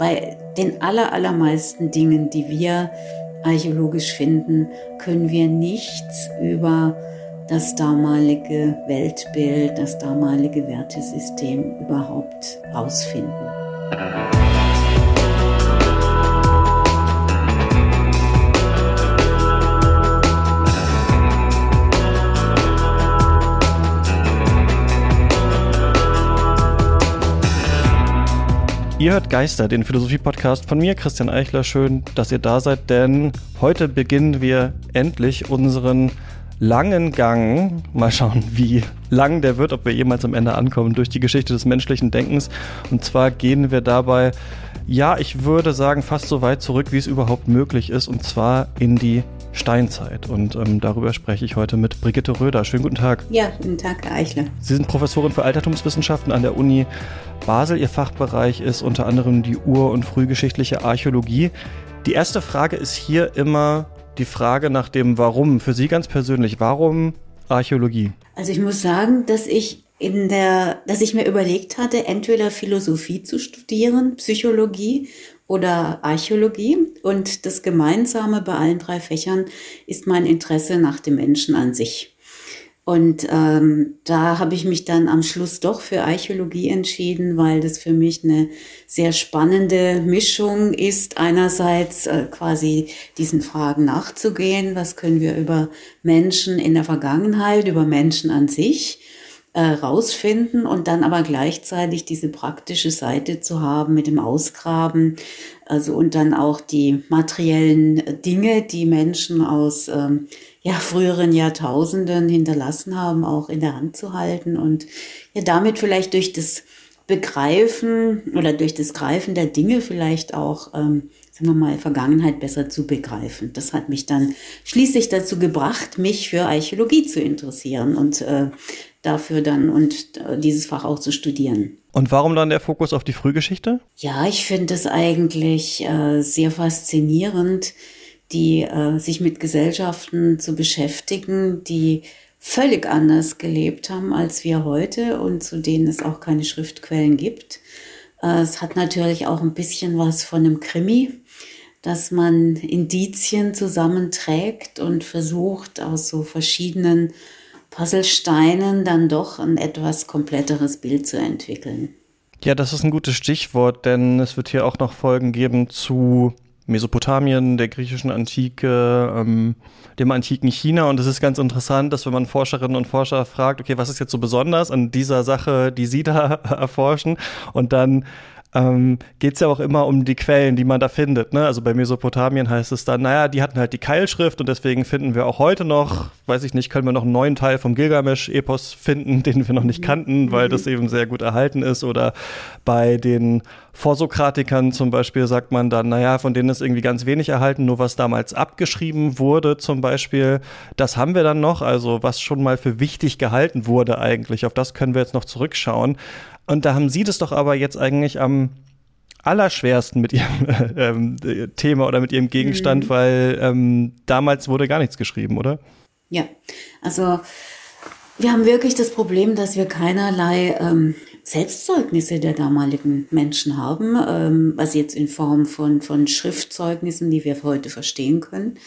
bei den aller, allermeisten Dingen, die wir archäologisch finden, können wir nichts über das damalige Weltbild, das damalige Wertesystem überhaupt rausfinden. Ihr hört Geister, den Philosophie-Podcast von mir, Christian Eichler. Schön, dass ihr da seid, denn heute beginnen wir endlich unseren langen Gang, mal schauen, wie lang der wird, ob wir jemals am Ende ankommen, durch die Geschichte des menschlichen Denkens. Und zwar gehen wir dabei, ja, ich würde sagen, fast so weit zurück, wie es überhaupt möglich ist, und zwar in die Steinzeit. Und ähm, darüber spreche ich heute mit Brigitte Röder. Schönen guten Tag. Ja, guten Tag, Herr Eichler. Sie sind Professorin für Altertumswissenschaften an der Uni Basel. Ihr Fachbereich ist unter anderem die ur- und frühgeschichtliche Archäologie. Die erste Frage ist hier immer die Frage nach dem Warum. Für Sie ganz persönlich, warum Archäologie? Also ich muss sagen, dass ich in der, dass ich mir überlegt hatte, entweder Philosophie zu studieren, Psychologie oder Archäologie. Und das Gemeinsame bei allen drei Fächern ist mein Interesse nach dem Menschen an sich. Und ähm, da habe ich mich dann am Schluss doch für Archäologie entschieden, weil das für mich eine sehr spannende Mischung ist. Einerseits äh, quasi diesen Fragen nachzugehen, was können wir über Menschen in der Vergangenheit, über Menschen an sich äh, rausfinden und dann aber gleichzeitig diese praktische Seite zu haben mit dem Ausgraben, also und dann auch die materiellen Dinge, die Menschen aus ähm, ja, früheren Jahrtausenden hinterlassen haben, auch in der Hand zu halten und ja, damit vielleicht durch das Begreifen oder durch das Greifen der Dinge vielleicht auch, ähm, sagen wir mal, Vergangenheit besser zu begreifen. Das hat mich dann schließlich dazu gebracht, mich für Archäologie zu interessieren und äh, dafür dann und äh, dieses Fach auch zu studieren. Und warum dann der Fokus auf die Frühgeschichte? Ja, ich finde es eigentlich äh, sehr faszinierend, die äh, sich mit Gesellschaften zu beschäftigen, die völlig anders gelebt haben als wir heute und zu denen es auch keine Schriftquellen gibt. Äh, es hat natürlich auch ein bisschen was von einem Krimi, dass man Indizien zusammenträgt und versucht aus so verschiedenen Puzzlesteinen dann doch ein etwas kompletteres Bild zu entwickeln. Ja, das ist ein gutes Stichwort, denn es wird hier auch noch Folgen geben zu Mesopotamien, der griechischen Antike, ähm, dem antiken China. Und es ist ganz interessant, dass wenn man Forscherinnen und Forscher fragt, okay, was ist jetzt so besonders an dieser Sache, die Sie da erforschen? Und dann ähm, geht es ja auch immer um die Quellen, die man da findet. Ne? Also bei Mesopotamien heißt es dann, naja, die hatten halt die Keilschrift und deswegen finden wir auch heute noch, weiß ich nicht, können wir noch einen neuen Teil vom Gilgamesch-Epos finden, den wir noch nicht kannten, weil das eben sehr gut erhalten ist. Oder bei den Vorsokratikern zum Beispiel sagt man dann, naja, von denen ist irgendwie ganz wenig erhalten, nur was damals abgeschrieben wurde zum Beispiel, das haben wir dann noch, also was schon mal für wichtig gehalten wurde eigentlich, auf das können wir jetzt noch zurückschauen. Und da haben Sie das doch aber jetzt eigentlich am allerschwersten mit Ihrem äh, Thema oder mit Ihrem Gegenstand, mhm. weil ähm, damals wurde gar nichts geschrieben, oder? Ja, also wir haben wirklich das Problem, dass wir keinerlei ähm, Selbstzeugnisse der damaligen Menschen haben, ähm, also jetzt in Form von, von Schriftzeugnissen, die wir heute verstehen können.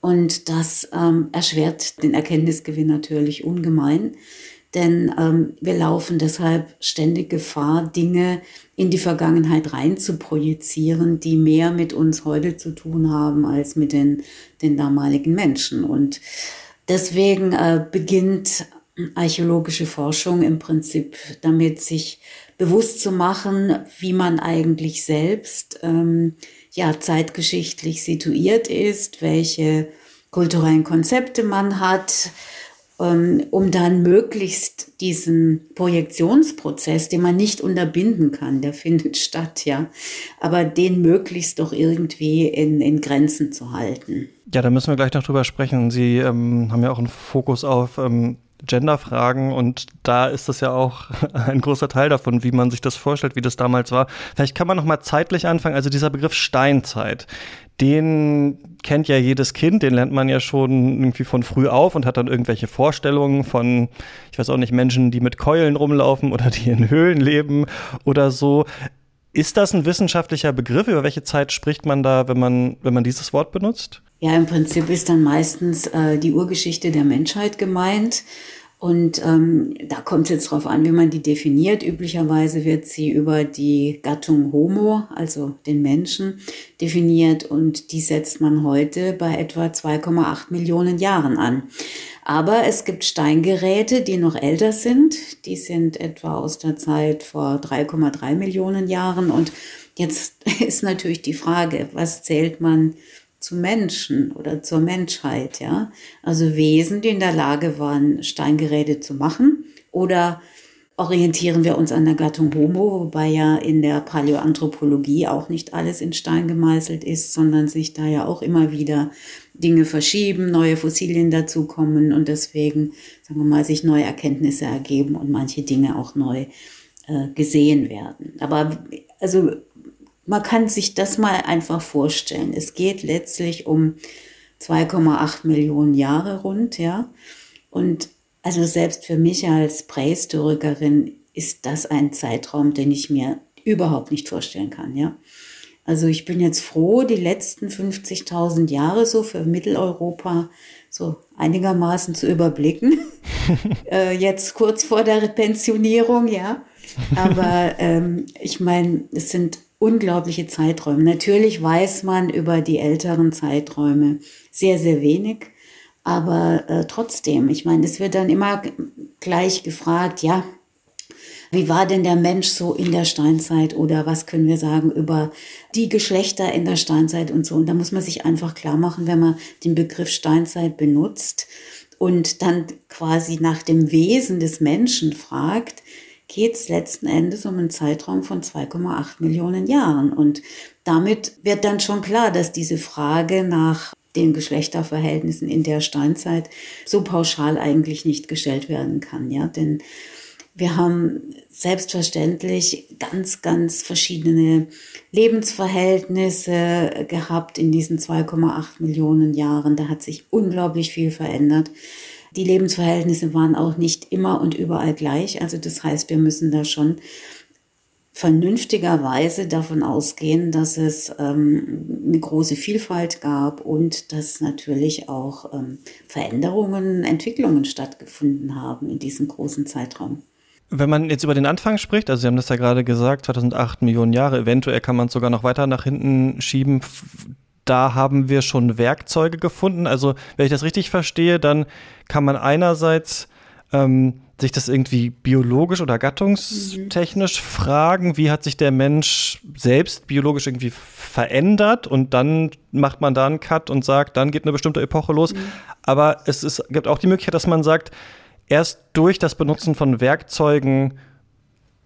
Und das ähm, erschwert den Erkenntnisgewinn natürlich ungemein. Denn ähm, wir laufen deshalb ständig Gefahr, Dinge in die Vergangenheit rein zu projizieren, die mehr mit uns heute zu tun haben als mit den, den damaligen Menschen. Und deswegen äh, beginnt archäologische Forschung im Prinzip damit, sich bewusst zu machen, wie man eigentlich selbst ähm, ja zeitgeschichtlich situiert ist, welche kulturellen Konzepte man hat, um dann möglichst diesen Projektionsprozess, den man nicht unterbinden kann, der findet statt, ja, aber den möglichst doch irgendwie in, in Grenzen zu halten. Ja, da müssen wir gleich noch drüber sprechen. Sie ähm, haben ja auch einen Fokus auf ähm, Genderfragen und da ist das ja auch ein großer Teil davon, wie man sich das vorstellt, wie das damals war. Vielleicht kann man noch mal zeitlich anfangen. Also dieser Begriff Steinzeit, den kennt ja jedes Kind, den lernt man ja schon irgendwie von früh auf und hat dann irgendwelche Vorstellungen von, ich weiß auch nicht, Menschen, die mit Keulen rumlaufen oder die in Höhlen leben oder so. Ist das ein wissenschaftlicher Begriff? Über welche Zeit spricht man da, wenn man, wenn man dieses Wort benutzt? Ja, im Prinzip ist dann meistens äh, die Urgeschichte der Menschheit gemeint. Und ähm, da kommt es jetzt drauf an, wie man die definiert. Üblicherweise wird sie über die Gattung Homo, also den Menschen, definiert und die setzt man heute bei etwa 2,8 Millionen Jahren an. Aber es gibt Steingeräte, die noch älter sind. Die sind etwa aus der Zeit vor 3,3 Millionen Jahren. Und jetzt ist natürlich die Frage, was zählt man zu Menschen oder zur Menschheit, ja. Also Wesen, die in der Lage waren, Steingeräte zu machen oder orientieren wir uns an der Gattung Homo, wobei ja in der Paläoanthropologie auch nicht alles in Stein gemeißelt ist, sondern sich da ja auch immer wieder Dinge verschieben, neue Fossilien dazukommen und deswegen, sagen wir mal, sich neue Erkenntnisse ergeben und manche Dinge auch neu äh, gesehen werden. Aber also man kann sich das mal einfach vorstellen. Es geht letztlich um 2,8 Millionen Jahre rund, ja. Und also selbst für mich als Prähistorikerin ist das ein Zeitraum, den ich mir überhaupt nicht vorstellen kann, ja. Also ich bin jetzt froh, die letzten 50.000 Jahre so für Mitteleuropa so einigermaßen zu überblicken. äh, jetzt kurz vor der Pensionierung, ja. Aber ähm, ich meine, es sind unglaubliche Zeiträume. Natürlich weiß man über die älteren Zeiträume sehr, sehr wenig. Aber äh, trotzdem, ich meine, es wird dann immer gleich gefragt, ja, wie war denn der Mensch so in der Steinzeit oder was können wir sagen über die Geschlechter in der Steinzeit und so. Und da muss man sich einfach klar machen, wenn man den Begriff Steinzeit benutzt und dann quasi nach dem Wesen des Menschen fragt, geht es letzten Endes um einen Zeitraum von 2,8 Millionen Jahren. Und damit wird dann schon klar, dass diese Frage nach den Geschlechterverhältnissen in der Steinzeit so pauschal eigentlich nicht gestellt werden kann, ja, denn wir haben selbstverständlich ganz, ganz verschiedene Lebensverhältnisse gehabt in diesen 2,8 Millionen Jahren. Da hat sich unglaublich viel verändert. Die Lebensverhältnisse waren auch nicht immer und überall gleich. Also das heißt, wir müssen da schon vernünftigerweise davon ausgehen, dass es ähm, eine große Vielfalt gab und dass natürlich auch ähm, Veränderungen, Entwicklungen stattgefunden haben in diesem großen Zeitraum. Wenn man jetzt über den Anfang spricht, also Sie haben das ja gerade gesagt, 2008 Millionen Jahre, eventuell kann man es sogar noch weiter nach hinten schieben da haben wir schon Werkzeuge gefunden. Also, wenn ich das richtig verstehe, dann kann man einerseits ähm, sich das irgendwie biologisch oder gattungstechnisch mhm. fragen, wie hat sich der Mensch selbst biologisch irgendwie verändert und dann macht man da einen Cut und sagt, dann geht eine bestimmte Epoche los. Mhm. Aber es ist, gibt auch die Möglichkeit, dass man sagt, erst durch das Benutzen von Werkzeugen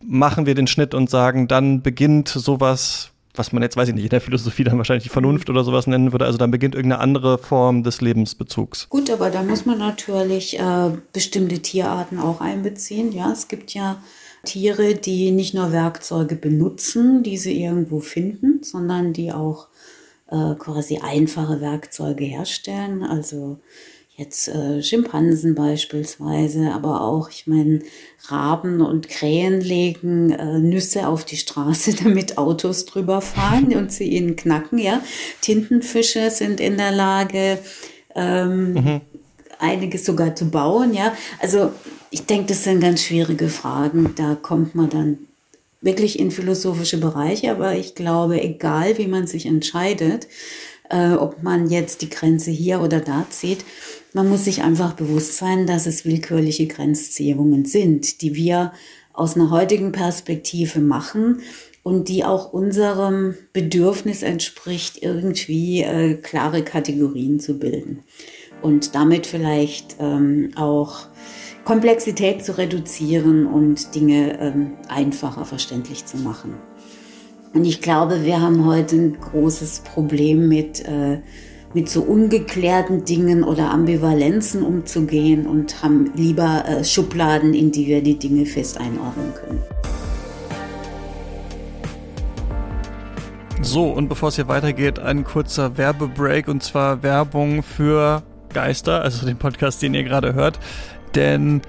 machen wir den Schnitt und sagen, dann beginnt sowas was man jetzt, weiß ich nicht, in der Philosophie dann wahrscheinlich die Vernunft oder sowas nennen würde. Also dann beginnt irgendeine andere Form des Lebensbezugs. Gut, aber da muss man natürlich äh, bestimmte Tierarten auch einbeziehen. Ja, es gibt ja Tiere, die nicht nur Werkzeuge benutzen, die sie irgendwo finden, sondern die auch äh, quasi einfache Werkzeuge herstellen. Also jetzt äh, Schimpansen beispielsweise, aber auch, ich meine, Raben und Krähen legen äh, Nüsse auf die Straße, damit Autos drüber fahren und sie ihnen knacken, ja. Tintenfische sind in der Lage, ähm, mhm. einiges sogar zu bauen, ja. Also ich denke, das sind ganz schwierige Fragen. Da kommt man dann wirklich in philosophische Bereiche, aber ich glaube, egal wie man sich entscheidet, äh, ob man jetzt die Grenze hier oder da zieht, man muss sich einfach bewusst sein, dass es willkürliche Grenzziehungen sind, die wir aus einer heutigen Perspektive machen und die auch unserem Bedürfnis entspricht, irgendwie äh, klare Kategorien zu bilden und damit vielleicht ähm, auch Komplexität zu reduzieren und Dinge ähm, einfacher verständlich zu machen. Und ich glaube, wir haben heute ein großes Problem mit äh, mit so ungeklärten Dingen oder Ambivalenzen umzugehen und haben lieber äh, Schubladen, in die wir die Dinge fest einordnen können. So, und bevor es hier weitergeht, ein kurzer Werbebreak und zwar Werbung für Geister, also den Podcast, den ihr gerade hört. Denn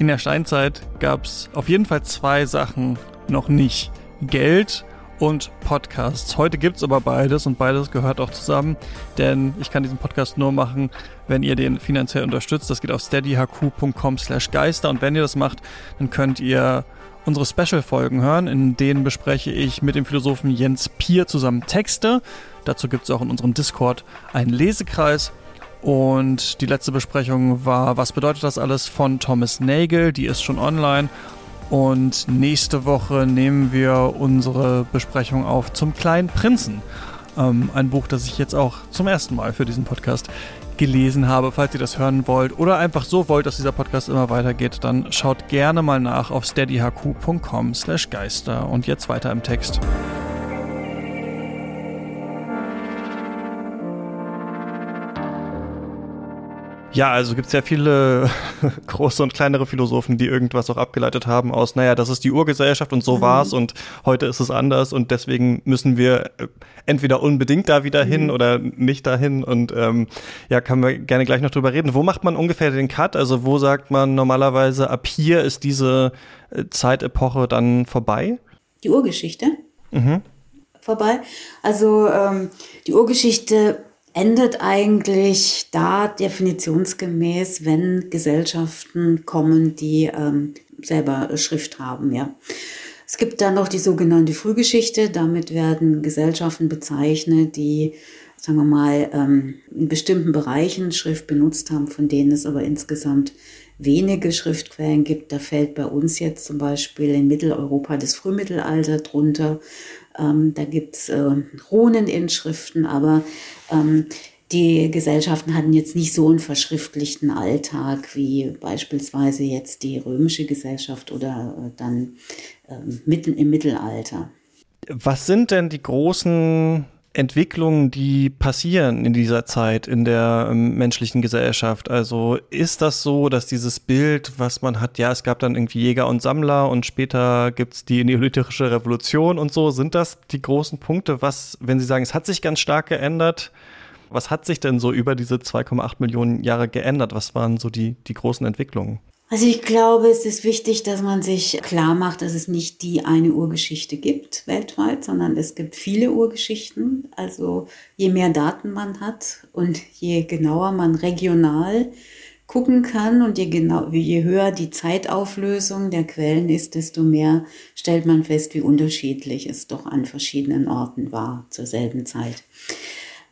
in der Steinzeit gab es auf jeden Fall zwei Sachen noch nicht. Geld und Podcasts. Heute gibt es aber beides und beides gehört auch zusammen, denn ich kann diesen Podcast nur machen, wenn ihr den finanziell unterstützt. Das geht auf steadyhq.com slash geister und wenn ihr das macht, dann könnt ihr unsere Special-Folgen hören, in denen bespreche ich mit dem Philosophen Jens Pier zusammen Texte. Dazu gibt es auch in unserem Discord einen Lesekreis. Und die letzte Besprechung war, was bedeutet das alles von Thomas Nagel, die ist schon online. Und nächste Woche nehmen wir unsere Besprechung auf zum kleinen Prinzen. Ähm, ein Buch, das ich jetzt auch zum ersten Mal für diesen Podcast gelesen habe. Falls ihr das hören wollt oder einfach so wollt, dass dieser Podcast immer weitergeht, dann schaut gerne mal nach auf steadyhq.com slash geister. Und jetzt weiter im Text. Ja, also gibt es ja viele große und kleinere Philosophen, die irgendwas auch abgeleitet haben aus, naja, das ist die Urgesellschaft und so mhm. war's und heute ist es anders und deswegen müssen wir äh, entweder unbedingt da wieder hin mhm. oder nicht dahin und ähm, ja, kann man gerne gleich noch drüber reden. Wo macht man ungefähr den Cut? Also wo sagt man normalerweise, ab hier ist diese äh, Zeitepoche dann vorbei? Die Urgeschichte? Mhm. Vorbei. Also ähm, die Urgeschichte endet eigentlich da definitionsgemäß, wenn Gesellschaften kommen, die ähm, selber Schrift haben, ja. Es gibt dann noch die sogenannte Frühgeschichte. Damit werden Gesellschaften bezeichnet, die, sagen wir mal, ähm, in bestimmten Bereichen Schrift benutzt haben, von denen es aber insgesamt wenige Schriftquellen gibt. Da fällt bei uns jetzt zum Beispiel in Mitteleuropa das Frühmittelalter drunter. Ähm, da gibt's äh, Runeninschriften, aber ähm, die Gesellschaften hatten jetzt nicht so einen verschriftlichten Alltag wie beispielsweise jetzt die römische Gesellschaft oder äh, dann äh, mitten im Mittelalter. Was sind denn die großen Entwicklungen, die passieren in dieser Zeit in der ähm, menschlichen Gesellschaft? Also ist das so, dass dieses Bild, was man hat, ja, es gab dann irgendwie Jäger und Sammler und später gibt's die neolithische Revolution und so, sind das die großen Punkte? Was, wenn Sie sagen, es hat sich ganz stark geändert, was hat sich denn so über diese 2,8 Millionen Jahre geändert? Was waren so die, die großen Entwicklungen? Also ich glaube, es ist wichtig, dass man sich klar macht, dass es nicht die eine Urgeschichte gibt weltweit, sondern es gibt viele Urgeschichten. Also je mehr Daten man hat und je genauer man regional gucken kann und je, genau, je höher die Zeitauflösung der Quellen ist, desto mehr stellt man fest, wie unterschiedlich es doch an verschiedenen Orten war zur selben Zeit.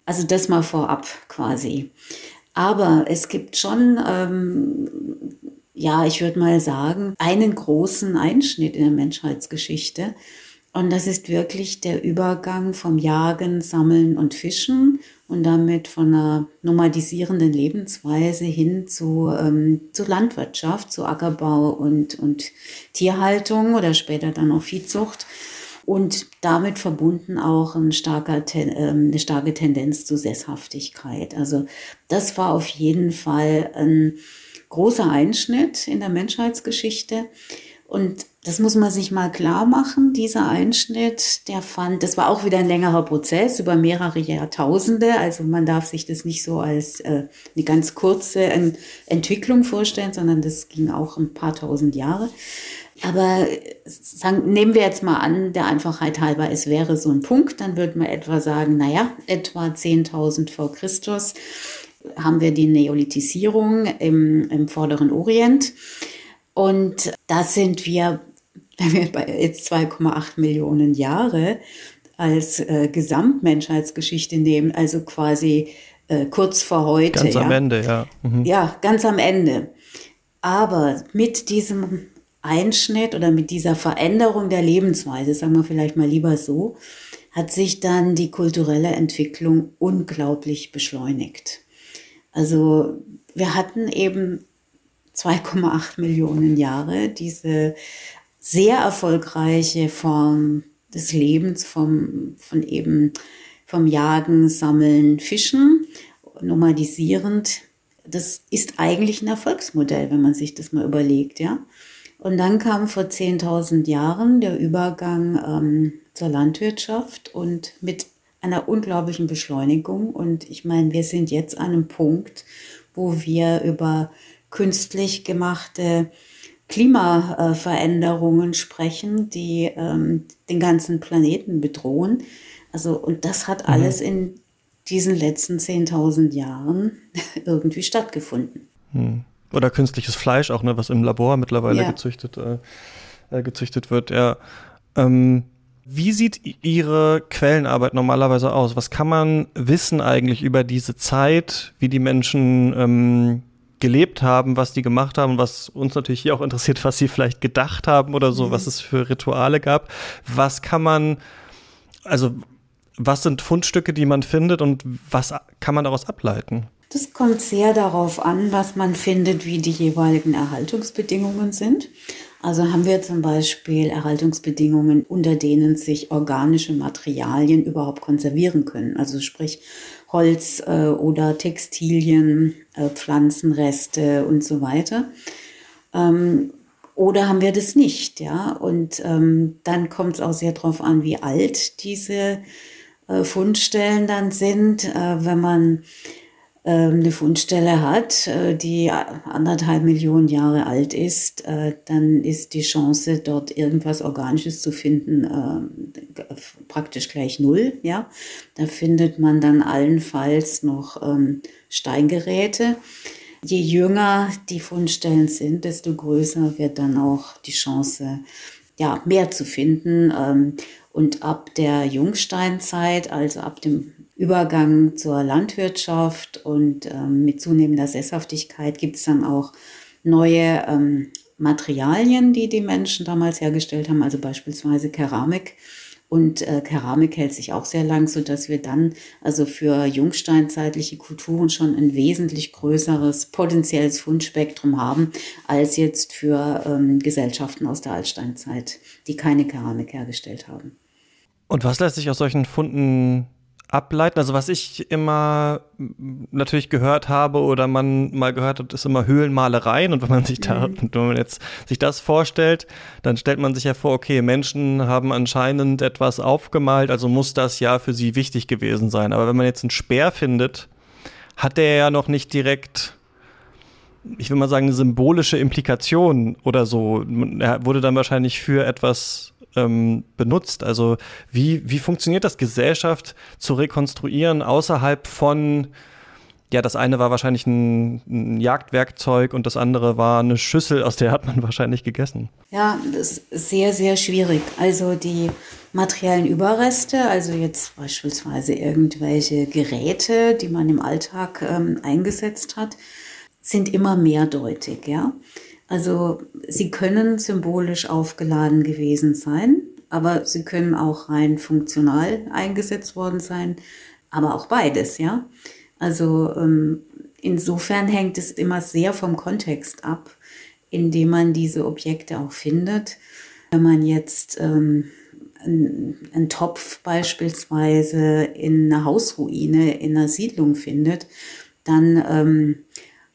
Also das mal vorab quasi. Aber es gibt schon ähm, ja, ich würde mal sagen, einen großen Einschnitt in der Menschheitsgeschichte. Und das ist wirklich der Übergang vom Jagen, Sammeln und Fischen und damit von einer nomadisierenden Lebensweise hin zu, ähm, zu Landwirtschaft, zu Ackerbau und, und Tierhaltung oder später dann auch Viehzucht. Und damit verbunden auch ein starker, ähm, eine starke Tendenz zu Sesshaftigkeit. Also das war auf jeden Fall ein großer Einschnitt in der Menschheitsgeschichte. Und das muss man sich mal klar machen. Dieser Einschnitt, der fand, das war auch wieder ein längerer Prozess über mehrere Jahrtausende. Also man darf sich das nicht so als äh, eine ganz kurze Entwicklung vorstellen, sondern das ging auch ein paar tausend Jahre. Aber sagen, nehmen wir jetzt mal an, der Einfachheit halber, es wäre so ein Punkt, dann würde man etwa sagen, naja, etwa 10.000 vor Christus haben wir die Neolithisierung im, im Vorderen Orient. Und da sind wir, wenn wir bei jetzt 2,8 Millionen Jahre als äh, Gesamtmenschheitsgeschichte nehmen, also quasi äh, kurz vor heute. Ganz ja. am Ende, ja. Mhm. Ja, ganz am Ende. Aber mit diesem Einschnitt oder mit dieser Veränderung der Lebensweise, sagen wir vielleicht mal lieber so, hat sich dann die kulturelle Entwicklung unglaublich beschleunigt. Also wir hatten eben 2,8 Millionen Jahre diese sehr erfolgreiche Form des Lebens vom, von eben vom Jagen, Sammeln, Fischen, nomadisierend. Das ist eigentlich ein Erfolgsmodell, wenn man sich das mal überlegt, ja. Und dann kam vor 10.000 Jahren der Übergang ähm, zur Landwirtschaft und mit einer unglaublichen Beschleunigung. Und ich meine, wir sind jetzt an einem Punkt, wo wir über künstlich gemachte Klimaveränderungen sprechen, die ähm, den ganzen Planeten bedrohen. Also, und das hat mhm. alles in diesen letzten 10.000 Jahren irgendwie stattgefunden. Hm. Oder künstliches Fleisch auch, ne, was im Labor mittlerweile ja. gezüchtet, äh, äh, gezüchtet wird. Ja. Ähm, wie sieht Ihre Quellenarbeit normalerweise aus? Was kann man wissen eigentlich über diese Zeit, wie die Menschen ähm, gelebt haben, was die gemacht haben, was uns natürlich hier auch interessiert, was sie vielleicht gedacht haben oder so, mhm. was es für Rituale gab. Was kann man, also was sind Fundstücke, die man findet und was kann man daraus ableiten? Das kommt sehr darauf an, was man findet, wie die jeweiligen Erhaltungsbedingungen sind. Also haben wir zum Beispiel Erhaltungsbedingungen, unter denen sich organische Materialien überhaupt konservieren können. Also sprich Holz äh, oder Textilien, äh, Pflanzenreste und so weiter. Ähm, oder haben wir das nicht, ja? Und ähm, dann kommt es auch sehr darauf an, wie alt diese äh, Fundstellen dann sind. Äh, wenn man eine Fundstelle hat, äh, die anderthalb Millionen Jahre alt ist, äh, dann ist die Chance, dort irgendwas Organisches zu finden, äh, praktisch gleich null. Ja, da findet man dann allenfalls noch ähm, Steingeräte. Je jünger die Fundstellen sind, desto größer wird dann auch die Chance, ja, mehr zu finden. Ähm, und ab der Jungsteinzeit, also ab dem Übergang zur Landwirtschaft und ähm, mit zunehmender Sesshaftigkeit gibt es dann auch neue ähm, Materialien, die die Menschen damals hergestellt haben, also beispielsweise Keramik. Und äh, Keramik hält sich auch sehr lang, sodass wir dann also für jungsteinzeitliche Kulturen schon ein wesentlich größeres potenzielles Fundspektrum haben, als jetzt für ähm, Gesellschaften aus der Altsteinzeit, die keine Keramik hergestellt haben. Und was lässt sich aus solchen Funden ableiten? Also was ich immer natürlich gehört habe oder man mal gehört hat, ist immer Höhlenmalereien. Und wenn man sich da, mhm. wenn man jetzt sich das vorstellt, dann stellt man sich ja vor, okay, Menschen haben anscheinend etwas aufgemalt, also muss das ja für sie wichtig gewesen sein. Aber wenn man jetzt einen Speer findet, hat der ja noch nicht direkt ich will mal sagen, eine symbolische Implikation oder so. Er wurde dann wahrscheinlich für etwas ähm, benutzt. Also wie, wie funktioniert das, Gesellschaft zu rekonstruieren außerhalb von ja, das eine war wahrscheinlich ein, ein, Jagdwerkzeug und das andere war eine Schüssel, aus der hat man wahrscheinlich gegessen. Ja, das ist sehr, sehr schwierig. Also die materiellen Überreste, also jetzt beispielsweise irgendwelche Geräte, die man im Alltag ähm, eingesetzt hat, sind immer mehrdeutig, ja. Also sie können symbolisch aufgeladen gewesen sein, aber sie können auch rein funktional eingesetzt worden sein, aber auch beides, ja. Also ähm, insofern hängt es immer sehr vom Kontext ab, in dem man diese Objekte auch findet. Wenn man jetzt ähm, einen Topf beispielsweise in einer Hausruine, in einer Siedlung findet, dann ähm,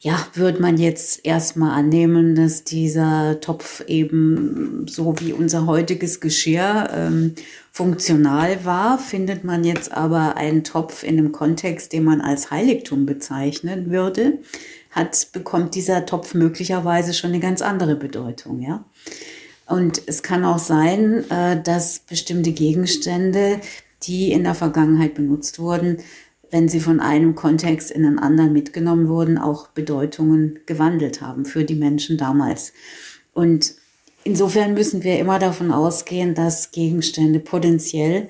ja, würde man jetzt erstmal annehmen, dass dieser Topf eben so wie unser heutiges Geschirr ähm, funktional war, findet man jetzt aber einen Topf in einem Kontext, den man als Heiligtum bezeichnen würde, hat, bekommt dieser Topf möglicherweise schon eine ganz andere Bedeutung, ja. Und es kann auch sein, äh, dass bestimmte Gegenstände, die in der Vergangenheit benutzt wurden, wenn sie von einem Kontext in einen anderen mitgenommen wurden, auch Bedeutungen gewandelt haben für die Menschen damals. Und insofern müssen wir immer davon ausgehen, dass Gegenstände potenziell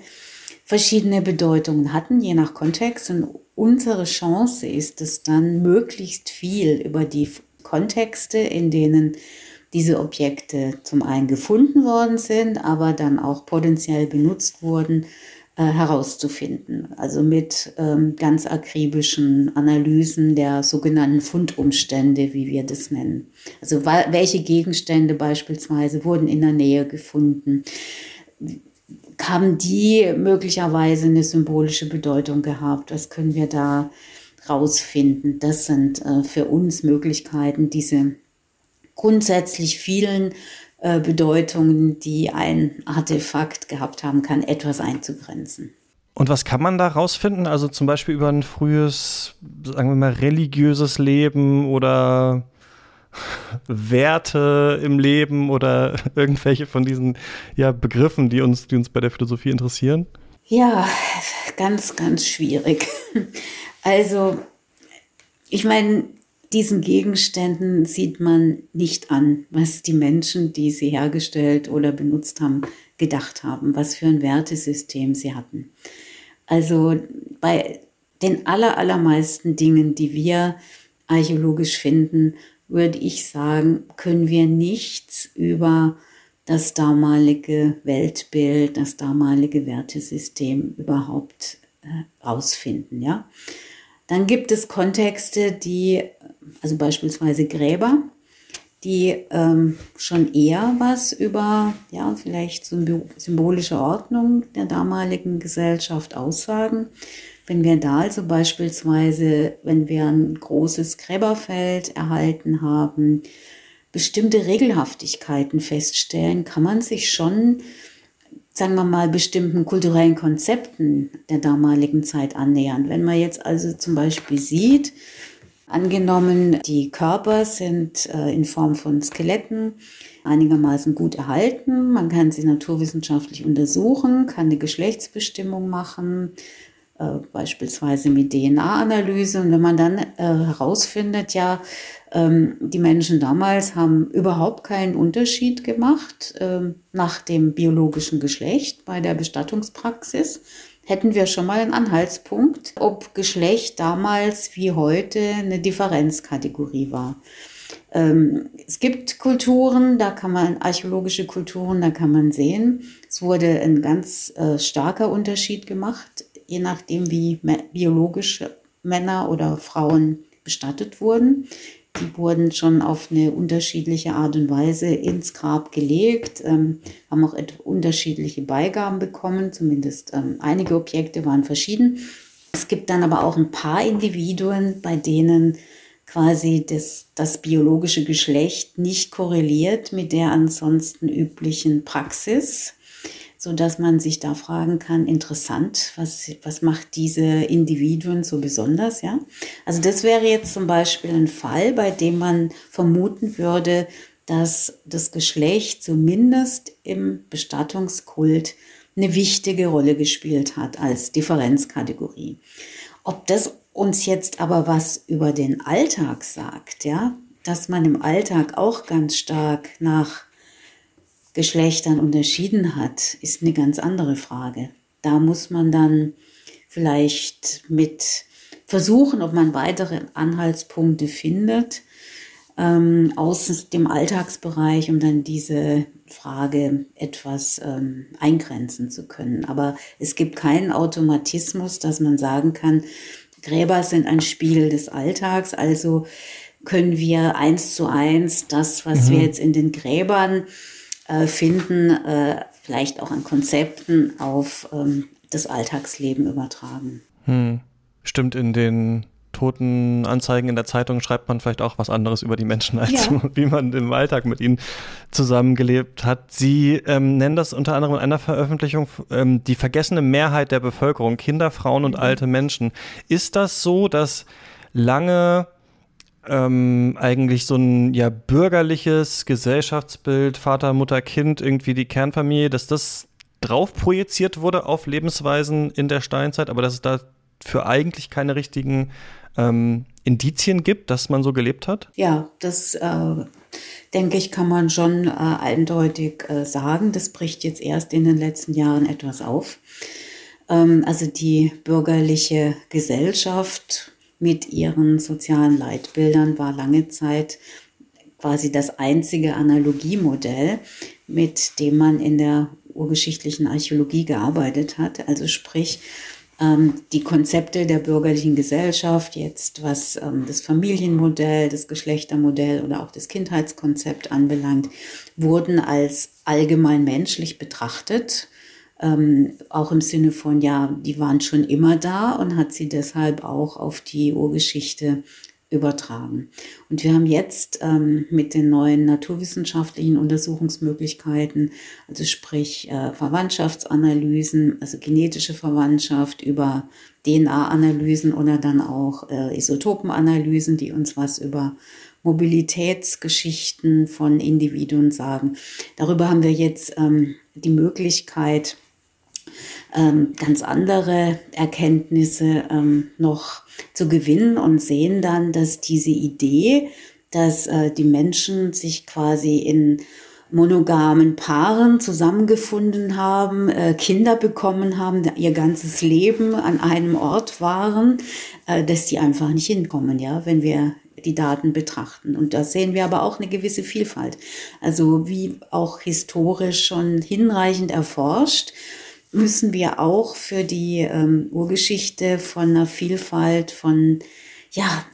verschiedene Bedeutungen hatten, je nach Kontext. Und unsere Chance ist es dann, möglichst viel über die Kontexte, in denen diese Objekte zum einen gefunden worden sind, aber dann auch potenziell benutzt wurden, äh, herauszufinden. Also mit ähm, ganz akribischen Analysen der sogenannten Fundumstände, wie wir das nennen. Also welche Gegenstände beispielsweise wurden in der Nähe gefunden. Haben die möglicherweise eine symbolische Bedeutung gehabt? Was können wir da rausfinden? Das sind äh, für uns Möglichkeiten, diese grundsätzlich vielen äh, Bedeutungen, die ein Artefakt gehabt haben kann, etwas einzugrenzen. Und was kann man da rausfinden? Also zum Beispiel über ein frühes, sagen wir mal, religiöses Leben oder Werte im Leben oder irgendwelche von diesen ja, Begriffen, die uns, die uns bei der Philosophie interessieren? Ja, ganz, ganz schwierig. Also, ich meine, diesen Gegenständen sieht man nicht an, was die Menschen, die sie hergestellt oder benutzt haben, gedacht haben, was für ein Wertesystem sie hatten. Also bei den aller, allermeisten Dingen, die wir archäologisch finden, würde ich sagen, können wir nichts über das damalige Weltbild, das damalige Wertesystem überhaupt äh, rausfinden, ja. Dann gibt es Kontexte, die, also beispielsweise Gräber, die ähm, schon eher was über, ja, vielleicht symbolische Ordnung der damaligen Gesellschaft aussagen. Wenn wir da also beispielsweise, wenn wir ein großes Gräberfeld erhalten haben, bestimmte Regelhaftigkeiten feststellen, kann man sich schon, sagen wir mal, bestimmten kulturellen Konzepten der damaligen Zeit annähern. Wenn man jetzt also zum Beispiel sieht, Angenommen, die Körper sind äh, in Form von Skeletten einigermaßen gut erhalten. Man kann sie naturwissenschaftlich untersuchen, kann eine Geschlechtsbestimmung machen, äh, beispielsweise mit DNA-Analyse. Und wenn man dann äh, herausfindet, ja, ähm, die Menschen damals haben überhaupt keinen Unterschied gemacht ähm, nach dem biologischen Geschlecht bei der Bestattungspraxis, hätten wir schon mal einen Anhaltspunkt, ob Geschlecht damals wie heute eine Differenzkategorie war. Ähm, es gibt Kulturen, da kann man, archäologische Kulturen, da kann man sehen, es wurde ein ganz äh, starker Unterschied gemacht, je nachdem, wie biologisch Männer oder Frauen bestattet wurden. Die wurden schon auf eine unterschiedliche Art und Weise ins Grab gelegt, ähm, haben auch unterschiedliche Beigaben bekommen, zumindest ähm, einige Objekte waren verschieden. Es gibt dann aber auch ein paar Individuen, bei denen quasi das, das biologische Geschlecht nicht korreliert mit der ansonsten üblichen Praxis so dass man sich da fragen kann, interessant, was, was macht diese Individuen so besonders, ja? Also das wäre jetzt zum Beispiel ein Fall, bei dem man vermuten würde, dass das Geschlecht zumindest im Bestattungskult eine wichtige Rolle gespielt hat als Differenzkategorie. Ob das uns jetzt aber was über den Alltag sagt, ja, dass man im Alltag auch ganz stark nach Geschlechtern unterschieden hat, ist eine ganz andere Frage. Da muss man dann vielleicht mit versuchen, ob man weitere Anhaltspunkte findet ähm, aus dem Alltagsbereich, um dann diese Frage etwas ähm, eingrenzen zu können. Aber es gibt keinen Automatismus, dass man sagen kann, Gräber sind ein Spiel des Alltags, also können wir eins zu eins das, was mhm. wir jetzt in den Gräbern äh, finden, äh, vielleicht auch an Konzepten auf ähm, das Alltagsleben übertragen. Hm. Stimmt, in den toten Anzeigen in der Zeitung schreibt man vielleicht auch was anderes über die Menschen, als ja. wie man im Alltag mit ihnen zusammengelebt hat. Sie ähm, nennen das unter anderem in einer Veröffentlichung ähm, die vergessene Mehrheit der Bevölkerung, Kinder, Frauen und mhm. alte Menschen. Ist das so, dass lange ähm, eigentlich so ein ja bürgerliches Gesellschaftsbild, Vater, Mutter, Kind, irgendwie die Kernfamilie, dass das drauf projiziert wurde auf Lebensweisen in der Steinzeit, aber dass es dafür eigentlich keine richtigen ähm, Indizien gibt, dass man so gelebt hat? Ja, das äh, denke ich, kann man schon äh, eindeutig äh, sagen. Das bricht jetzt erst in den letzten Jahren etwas auf. Ähm, also die bürgerliche Gesellschaft mit ihren sozialen Leitbildern war lange Zeit quasi das einzige Analogiemodell, mit dem man in der urgeschichtlichen Archäologie gearbeitet hat. Also sprich, ähm, die Konzepte der bürgerlichen Gesellschaft, jetzt was ähm, das Familienmodell, das Geschlechtermodell oder auch das Kindheitskonzept anbelangt, wurden als allgemein menschlich betrachtet ähm, auch im Sinne von, ja, die waren schon immer da und hat sie deshalb auch auf die Urgeschichte übertragen. Und wir haben jetzt ähm, mit den neuen naturwissenschaftlichen Untersuchungsmöglichkeiten, also sprich äh, Verwandtschaftsanalysen, also genetische Verwandtschaft über DNA-Analysen oder dann auch äh, Isotopenanalysen, die uns was über Mobilitätsgeschichten von Individuen sagen. Darüber haben wir jetzt ähm, die Möglichkeit, ähm, ganz andere Erkenntnisse ähm, noch zu gewinnen und sehen dann, dass diese Idee, dass äh, die Menschen sich quasi in monogamen Paaren zusammengefunden haben, äh, Kinder bekommen haben, ihr ganzes Leben an einem Ort waren, äh, dass die einfach nicht hinkommen, ja, wenn wir die Daten betrachten. Und da sehen wir aber auch eine gewisse Vielfalt. Also wie auch historisch schon hinreichend erforscht, müssen wir auch für die ähm, Urgeschichte von einer Vielfalt von ja,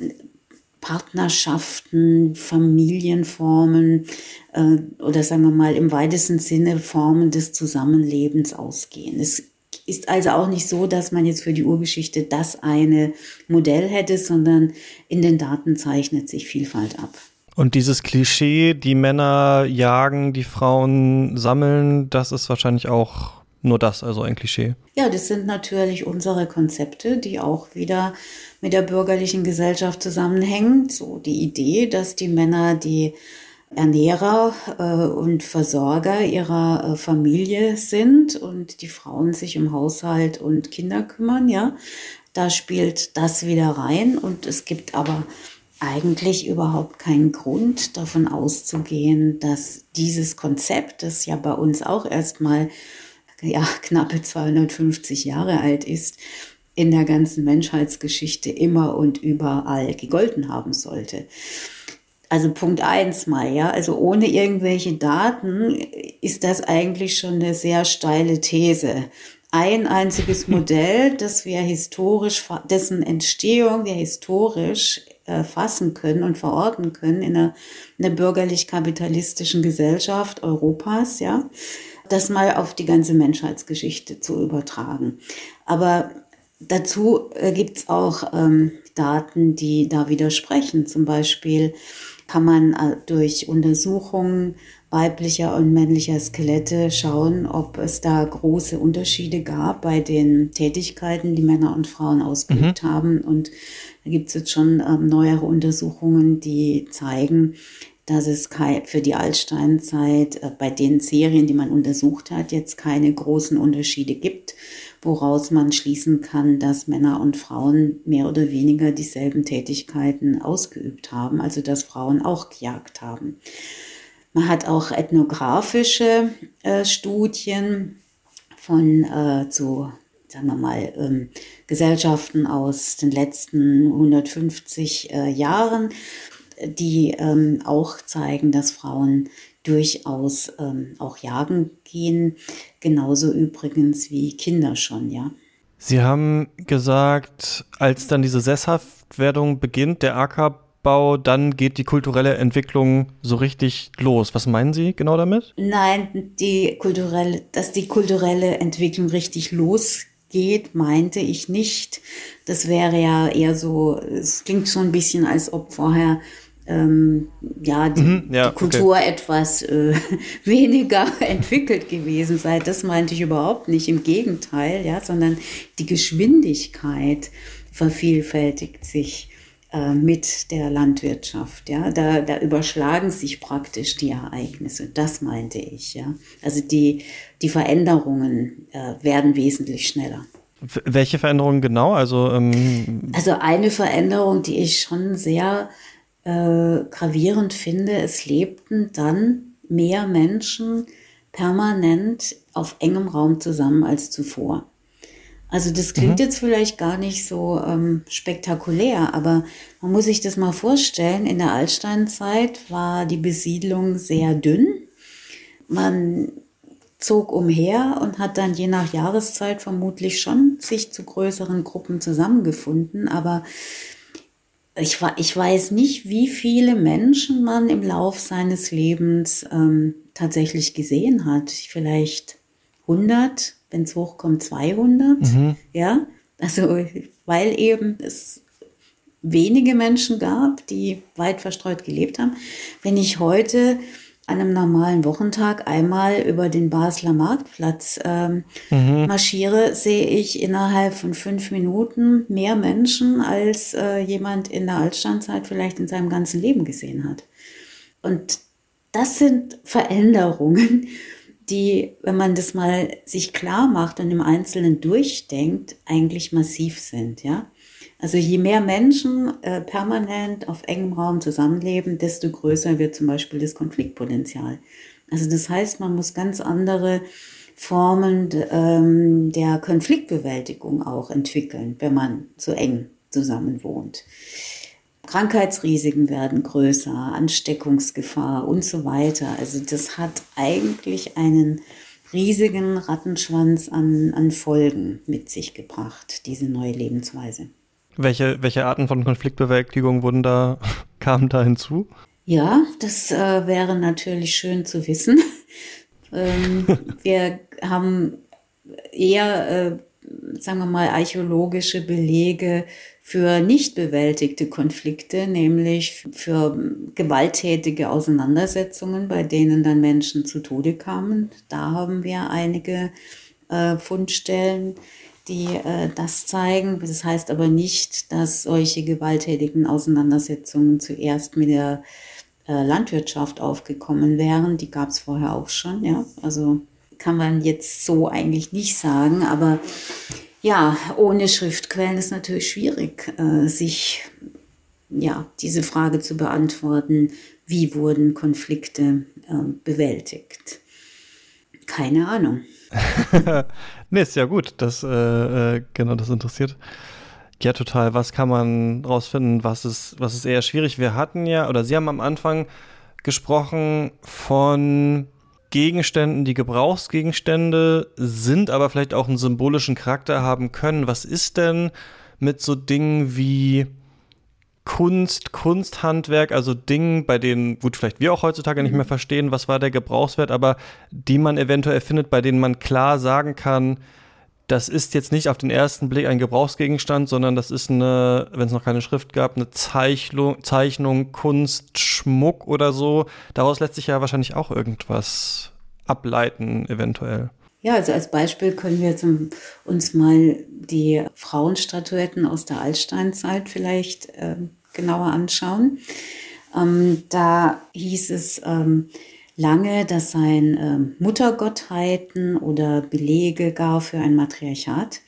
Partnerschaften, Familienformen äh, oder sagen wir mal im weitesten Sinne Formen des Zusammenlebens ausgehen. Es ist also auch nicht so, dass man jetzt für die Urgeschichte das eine Modell hätte, sondern in den Daten zeichnet sich Vielfalt ab. Und dieses Klischee, die Männer jagen, die Frauen sammeln, das ist wahrscheinlich auch nur das, also ein Klischee. Ja, das sind natürlich unsere Konzepte, die auch wieder mit der bürgerlichen Gesellschaft zusammenhängen. So die Idee, dass die Männer die Ernährer äh, und Versorger ihrer äh, Familie sind und die Frauen sich um Haushalt und Kinder kümmern, ja. Da spielt das wieder rein und es gibt aber eigentlich überhaupt keinen Grund davon auszugehen, dass dieses Konzept, das ja bei uns auch erstmal ja, knappe 250 Jahre alt ist, in der ganzen Menschheitsgeschichte immer und überall gegolten haben sollte. Also Punkt eins mal, ja, also ohne irgendwelche Daten ist das eigentlich schon eine sehr steile These. Ein einziges Modell, das wir historisch, dessen Entstehung wir historisch äh, fassen können und verorten können in einer, in einer bürgerlich-kapitalistischen Gesellschaft Europas, ja, das mal auf die ganze Menschheitsgeschichte zu übertragen. Aber dazu äh, gibt es auch ähm, Daten, die da widersprechen. Zum Beispiel kann man äh, durch Untersuchungen weiblicher und männlicher Skelette schauen, ob es da große Unterschiede gab bei den Tätigkeiten, die Männer und Frauen ausgeübt mhm. haben. Und da gibt es jetzt schon ähm, neuere Untersuchungen, die zeigen, dass es für die Altsteinzeit äh, bei den Serien, die man untersucht hat, jetzt keine großen Unterschiede gibt, woraus man schließen kann, dass Männer und Frauen mehr oder weniger dieselben Tätigkeiten ausgeübt haben, also dass Frauen auch gejagt haben. Man hat auch ethnografische äh, Studien von äh, zu sagen wir mal, ähm, Gesellschaften aus den letzten 150 äh, Jahren, die ähm, auch zeigen, dass Frauen durchaus ähm, auch jagen gehen. Genauso übrigens wie Kinder schon, ja. Sie haben gesagt, als dann diese Sesshaftwerdung beginnt, der Ackerbau, dann geht die kulturelle Entwicklung so richtig los. Was meinen Sie genau damit? Nein, die kulturelle, dass die kulturelle Entwicklung richtig losgeht, meinte ich nicht. Das wäre ja eher so, es klingt so ein bisschen, als ob vorher ähm, ja, die, mhm, ja, die Kultur okay. etwas äh, weniger entwickelt gewesen sei. Das meinte ich überhaupt nicht. Im Gegenteil, ja, sondern die Geschwindigkeit vervielfältigt sich äh, mit der Landwirtschaft. Ja, da, da überschlagen sich praktisch die Ereignisse. Das meinte ich. Ja, also die, die Veränderungen äh, werden wesentlich schneller. Welche Veränderungen genau? Also, ähm also eine Veränderung, die ich schon sehr äh, gravierend finde, es lebten dann mehr Menschen permanent auf engem Raum zusammen als zuvor. Also das klingt mhm. jetzt vielleicht gar nicht so ähm, spektakulär, aber man muss sich das mal vorstellen. In der Altsteinzeit war die Besiedlung sehr dünn. Man zog umher und hat dann je nach Jahreszeit vermutlich schon sich zu größeren Gruppen zusammengefunden, aber ich, ich weiß nicht, wie viele Menschen man im Lauf seines Lebens ähm, tatsächlich gesehen hat. Vielleicht 100, wenn es hochkommt 200. Mhm. Ja, also weil eben es wenige Menschen gab, die weit verstreut gelebt haben. Wenn ich heute an einem normalen Wochentag einmal über den Basler Marktplatz ähm, mhm. marschiere, sehe ich innerhalb von fünf Minuten mehr Menschen, als äh, jemand in der Altsteinzeit vielleicht in seinem ganzen Leben gesehen hat. Und das sind Veränderungen, die, wenn man das mal sich klar macht und im Einzelnen durchdenkt, eigentlich massiv sind, ja. Also je mehr Menschen äh, permanent auf engem Raum zusammenleben, desto größer wird zum Beispiel das Konfliktpotenzial. Also das heißt, man muss ganz andere Formen ähm, der Konfliktbewältigung auch entwickeln, wenn man so eng zusammen wohnt. Krankheitsrisiken werden größer, Ansteckungsgefahr und so weiter. Also das hat eigentlich einen riesigen Rattenschwanz an, an Folgen mit sich gebracht, diese neue Lebensweise. Welche, welche Arten von Konfliktbewältigung wurden da, kamen da hinzu? Ja, das äh, wäre natürlich schön zu wissen. ähm, wir haben eher, äh, sagen wir mal, archäologische Belege für nicht bewältigte Konflikte, nämlich für gewalttätige Auseinandersetzungen, bei denen dann Menschen zu Tode kamen. Da haben wir einige äh, Fundstellen die äh, das zeigen. Das heißt aber nicht, dass solche gewalttätigen Auseinandersetzungen zuerst mit der äh, Landwirtschaft aufgekommen wären. Die gab es vorher auch schon, ja. Also kann man jetzt so eigentlich nicht sagen, aber ja, ohne Schriftquellen ist natürlich schwierig, äh, sich ja, diese Frage zu beantworten, wie wurden Konflikte äh, bewältigt. Keine Ahnung. nee, ist ja gut, dass äh, äh, genau das interessiert. Ja, total. Was kann man rausfinden? Was ist, was ist eher schwierig? Wir hatten ja, oder Sie haben am Anfang gesprochen von Gegenständen, die Gebrauchsgegenstände sind, aber vielleicht auch einen symbolischen Charakter haben können. Was ist denn mit so Dingen wie Kunst, Kunsthandwerk, also Dingen, bei denen, gut, vielleicht wir auch heutzutage nicht mehr mhm. verstehen, was war der Gebrauchswert, aber die man eventuell findet, bei denen man klar sagen kann, das ist jetzt nicht auf den ersten Blick ein Gebrauchsgegenstand, sondern das ist eine, wenn es noch keine Schrift gab, eine Zeichnung, Zeichnung, Kunst, Schmuck oder so. Daraus lässt sich ja wahrscheinlich auch irgendwas ableiten, eventuell. Ja, also als Beispiel können wir zum, uns mal die Frauenstatuetten aus der Altsteinzeit vielleicht äh, genauer anschauen. Ähm, da hieß es ähm, lange, das seien äh, Muttergottheiten oder Belege gar für ein Matriarchat.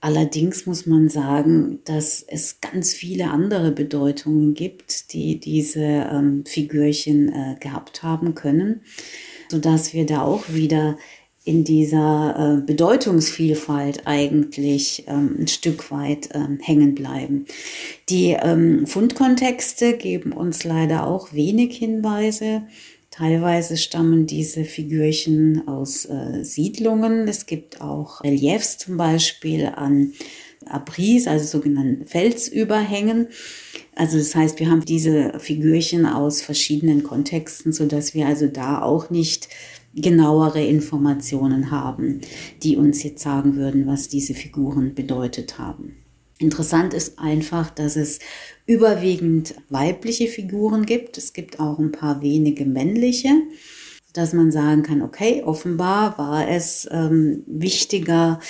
Allerdings muss man sagen, dass es ganz viele andere Bedeutungen gibt, die diese ähm, Figürchen äh, gehabt haben können, sodass wir da auch wieder in dieser äh, Bedeutungsvielfalt eigentlich ähm, ein Stück weit ähm, hängen bleiben. Die ähm, Fundkontexte geben uns leider auch wenig Hinweise. Teilweise stammen diese Figürchen aus äh, Siedlungen. Es gibt auch Reliefs zum Beispiel an Abris, also sogenannten Felsüberhängen. Also das heißt, wir haben diese Figürchen aus verschiedenen Kontexten, so dass wir also da auch nicht genauere Informationen haben, die uns jetzt sagen würden, was diese Figuren bedeutet haben. Interessant ist einfach, dass es überwiegend weibliche Figuren gibt. Es gibt auch ein paar wenige männliche, dass man sagen kann, okay, offenbar war es ähm, wichtiger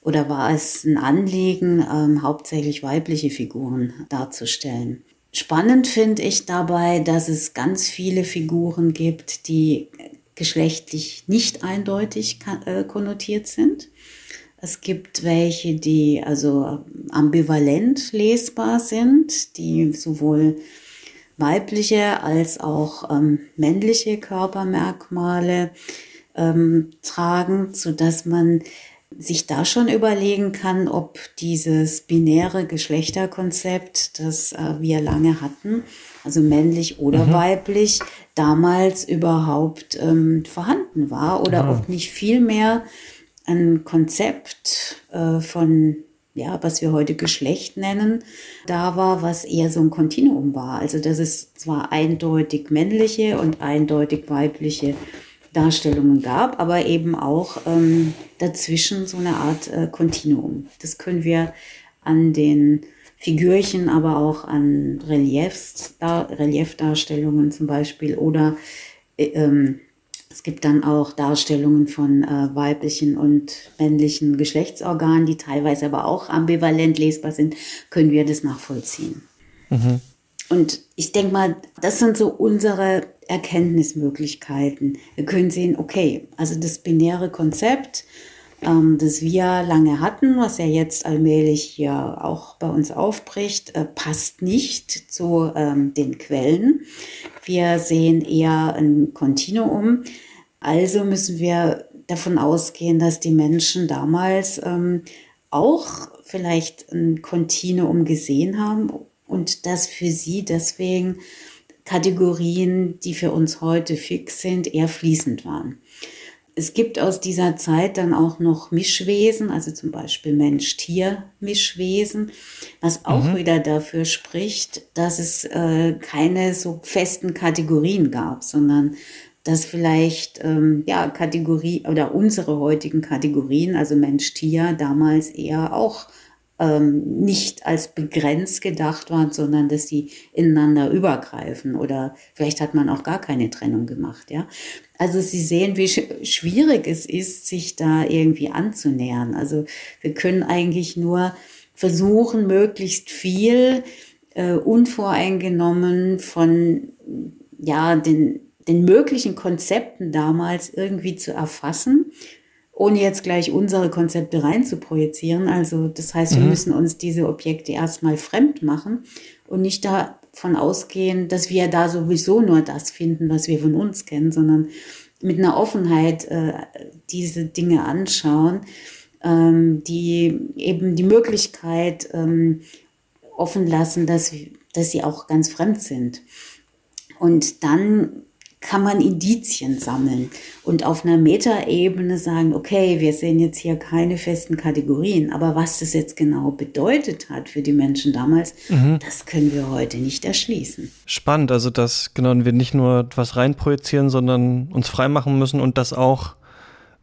oder war es ein Anliegen, ähm, hauptsächlich weibliche Figuren darzustellen. Spannend finde ich dabei, dass es ganz viele Figuren gibt, die geschlechtlich nicht eindeutig äh, konnotiert sind. Es gibt welche, die also ambivalent lesbar sind, die sowohl weibliche als auch ähm, männliche Körpermerkmale ähm, tragen, so dass man sich da schon überlegen kann, ob dieses binäre Geschlechterkonzept, das äh, wir lange hatten, also männlich oder mhm. weiblich, damals überhaupt ähm, vorhanden war oder mhm. ob nicht vielmehr ein Konzept äh, von ja, was wir heute Geschlecht nennen, da war, was eher so ein Kontinuum war. Also dass es zwar eindeutig männliche und eindeutig weibliche Darstellungen gab, aber eben auch ähm, dazwischen so eine Art äh, Kontinuum. Das können wir an den Figürchen, aber auch an Reliefs, da, Reliefdarstellungen zum Beispiel oder äh, ähm, es gibt dann auch Darstellungen von äh, weiblichen und männlichen Geschlechtsorganen, die teilweise aber auch ambivalent lesbar sind, können wir das nachvollziehen. Mhm. Und ich denke mal, das sind so unsere Erkenntnismöglichkeiten. Wir können sehen, okay, also das binäre Konzept, ähm, das wir lange hatten, was ja jetzt allmählich hier auch bei uns aufbricht, äh, passt nicht zu ähm, den Quellen. Wir sehen eher ein Kontinuum. Also müssen wir davon ausgehen, dass die Menschen damals ähm, auch vielleicht ein Kontinuum gesehen haben und dass für sie deswegen Kategorien, die für uns heute fix sind, eher fließend waren. Es gibt aus dieser Zeit dann auch noch Mischwesen, also zum Beispiel Mensch-Tier-Mischwesen, was auch mhm. wieder dafür spricht, dass es äh, keine so festen Kategorien gab, sondern dass vielleicht ähm, ja Kategorie oder unsere heutigen Kategorien, also Mensch-Tier, damals eher auch ähm, nicht als begrenzt gedacht waren, sondern dass die ineinander übergreifen oder vielleicht hat man auch gar keine Trennung gemacht, ja. Also Sie sehen, wie schwierig es ist, sich da irgendwie anzunähern. Also wir können eigentlich nur versuchen, möglichst viel äh, unvoreingenommen von ja den den möglichen Konzepten damals irgendwie zu erfassen ohne jetzt gleich unsere Konzepte rein zu projizieren. Also das heißt, wir mhm. müssen uns diese Objekte erstmal fremd machen und nicht davon ausgehen, dass wir da sowieso nur das finden, was wir von uns kennen, sondern mit einer Offenheit äh, diese Dinge anschauen, ähm, die eben die Möglichkeit ähm, offen lassen, dass, dass sie auch ganz fremd sind. Und dann kann man Indizien sammeln und auf einer Metaebene sagen, okay, wir sehen jetzt hier keine festen Kategorien, aber was das jetzt genau bedeutet hat für die Menschen damals, mhm. das können wir heute nicht erschließen. Spannend, also dass genau wir nicht nur was reinprojizieren, sondern uns freimachen müssen und das auch,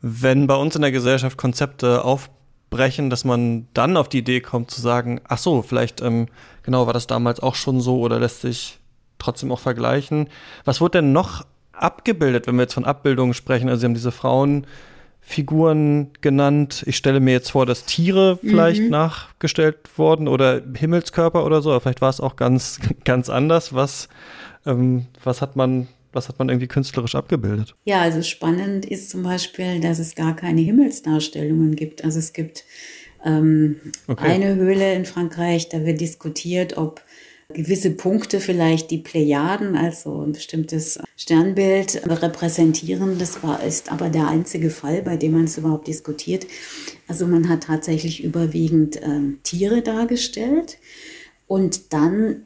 wenn bei uns in der Gesellschaft Konzepte aufbrechen, dass man dann auf die Idee kommt zu sagen, ach so, vielleicht ähm, genau war das damals auch schon so oder lässt sich trotzdem auch vergleichen. Was wurde denn noch abgebildet, wenn wir jetzt von Abbildungen sprechen? Also Sie haben diese Frauenfiguren genannt. Ich stelle mir jetzt vor, dass Tiere vielleicht mhm. nachgestellt wurden oder Himmelskörper oder so, aber vielleicht war es auch ganz, ganz anders. Was, ähm, was hat man was hat man irgendwie künstlerisch abgebildet? Ja, also spannend ist zum Beispiel, dass es gar keine Himmelsdarstellungen gibt. Also es gibt ähm, okay. eine Höhle in Frankreich, da wird diskutiert, ob gewisse Punkte vielleicht die Plejaden, also ein bestimmtes Sternbild repräsentieren. Das war, ist aber der einzige Fall, bei dem man es überhaupt diskutiert. Also man hat tatsächlich überwiegend äh, Tiere dargestellt und dann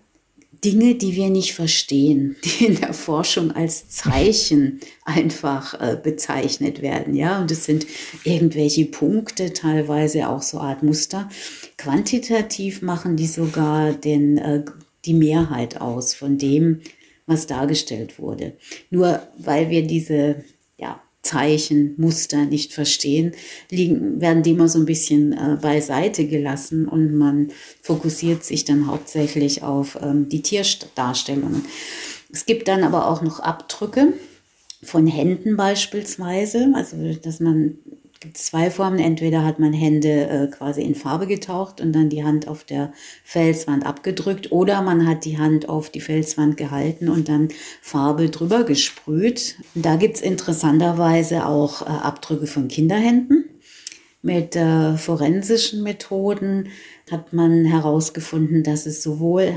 Dinge, die wir nicht verstehen, die in der Forschung als Zeichen einfach äh, bezeichnet werden. Ja, und es sind irgendwelche Punkte, teilweise auch so Art Muster. Quantitativ machen die sogar den äh, die Mehrheit aus von dem, was dargestellt wurde. Nur weil wir diese ja, Zeichen, Muster nicht verstehen, liegen, werden die immer so ein bisschen äh, beiseite gelassen und man fokussiert sich dann hauptsächlich auf ähm, die Tierdarstellungen. Es gibt dann aber auch noch Abdrücke von Händen beispielsweise, also dass man gibt zwei Formen. Entweder hat man Hände äh, quasi in Farbe getaucht und dann die Hand auf der Felswand abgedrückt oder man hat die Hand auf die Felswand gehalten und dann Farbe drüber gesprüht. Da gibt es interessanterweise auch äh, Abdrücke von Kinderhänden. Mit äh, forensischen Methoden hat man herausgefunden, dass es sowohl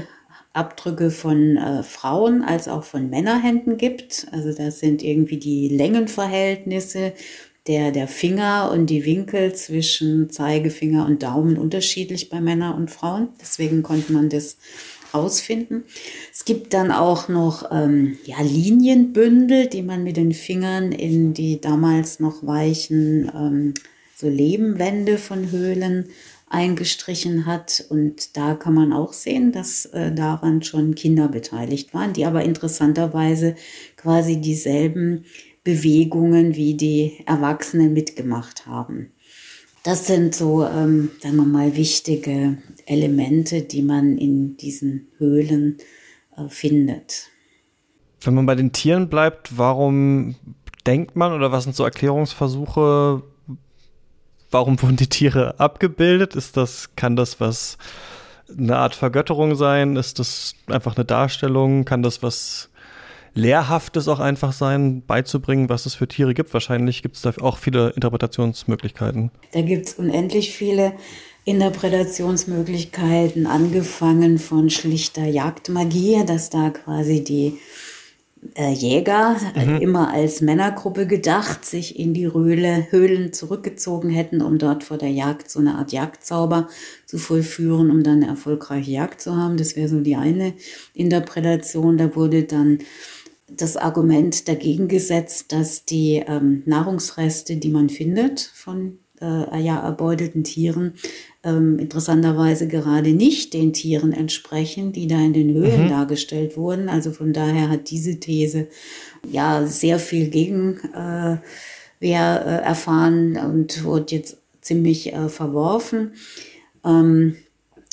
Abdrücke von äh, Frauen als auch von Männerhänden gibt. Also das sind irgendwie die Längenverhältnisse der, der Finger und die Winkel zwischen Zeigefinger und Daumen unterschiedlich bei Männern und Frauen. Deswegen konnte man das ausfinden. Es gibt dann auch noch ähm, ja, Linienbündel, die man mit den Fingern in die damals noch weichen ähm, so Lebenwände von Höhlen eingestrichen hat. Und da kann man auch sehen, dass äh, daran schon Kinder beteiligt waren, die aber interessanterweise quasi dieselben Bewegungen wie die Erwachsenen mitgemacht haben. Das sind so, ähm, sagen wir mal, wichtige Elemente, die man in diesen Höhlen äh, findet. Wenn man bei den Tieren bleibt, warum denkt man oder was sind so Erklärungsversuche? Warum wurden die Tiere abgebildet? Ist das, kann das was, eine Art Vergötterung sein? Ist das einfach eine Darstellung? Kann das was Lehrhaftes auch einfach sein, beizubringen, was es für Tiere gibt? Wahrscheinlich gibt es da auch viele Interpretationsmöglichkeiten. Da gibt es unendlich viele Interpretationsmöglichkeiten, angefangen von schlichter Jagdmagie, dass da quasi die äh, Jäger mhm. immer als Männergruppe gedacht, sich in die Höhle, Höhlen zurückgezogen hätten, um dort vor der Jagd so eine Art Jagdzauber zu vollführen, um dann eine erfolgreiche Jagd zu haben. Das wäre so die eine Interpretation. Da wurde dann das Argument dagegen gesetzt, dass die ähm, Nahrungsreste, die man findet von äh, ja, erbeuteten Tieren, ähm, interessanterweise gerade nicht den Tieren entsprechen, die da in den Höhlen mhm. dargestellt wurden. Also von daher hat diese These ja sehr viel Gegenwehr äh, äh, erfahren und wurde jetzt ziemlich äh, verworfen. Ähm,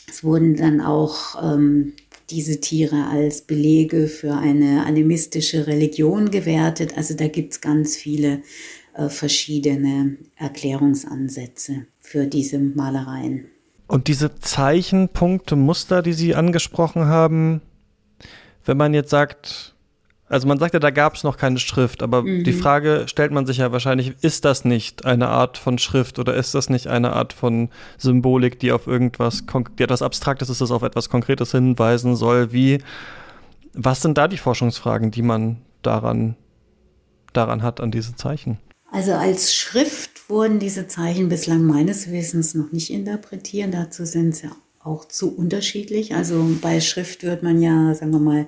es wurden dann auch ähm, diese Tiere als Belege für eine animistische Religion gewertet. Also da gibt es ganz viele äh, verschiedene Erklärungsansätze für diese Malereien. Und diese Zeichenpunkte, Muster, die Sie angesprochen haben, wenn man jetzt sagt, also man sagt ja, da gab es noch keine Schrift, aber mhm. die Frage stellt man sich ja wahrscheinlich, ist das nicht eine Art von Schrift oder ist das nicht eine Art von Symbolik, die auf irgendwas, die etwas Abstraktes ist, das auf etwas Konkretes hinweisen soll? Wie, was sind da die Forschungsfragen, die man daran, daran hat, an diese Zeichen? Also als Schrift wurden diese Zeichen bislang meines Wissens noch nicht interpretiert. Dazu sind sie auch zu unterschiedlich. Also bei Schrift wird man ja, sagen wir mal,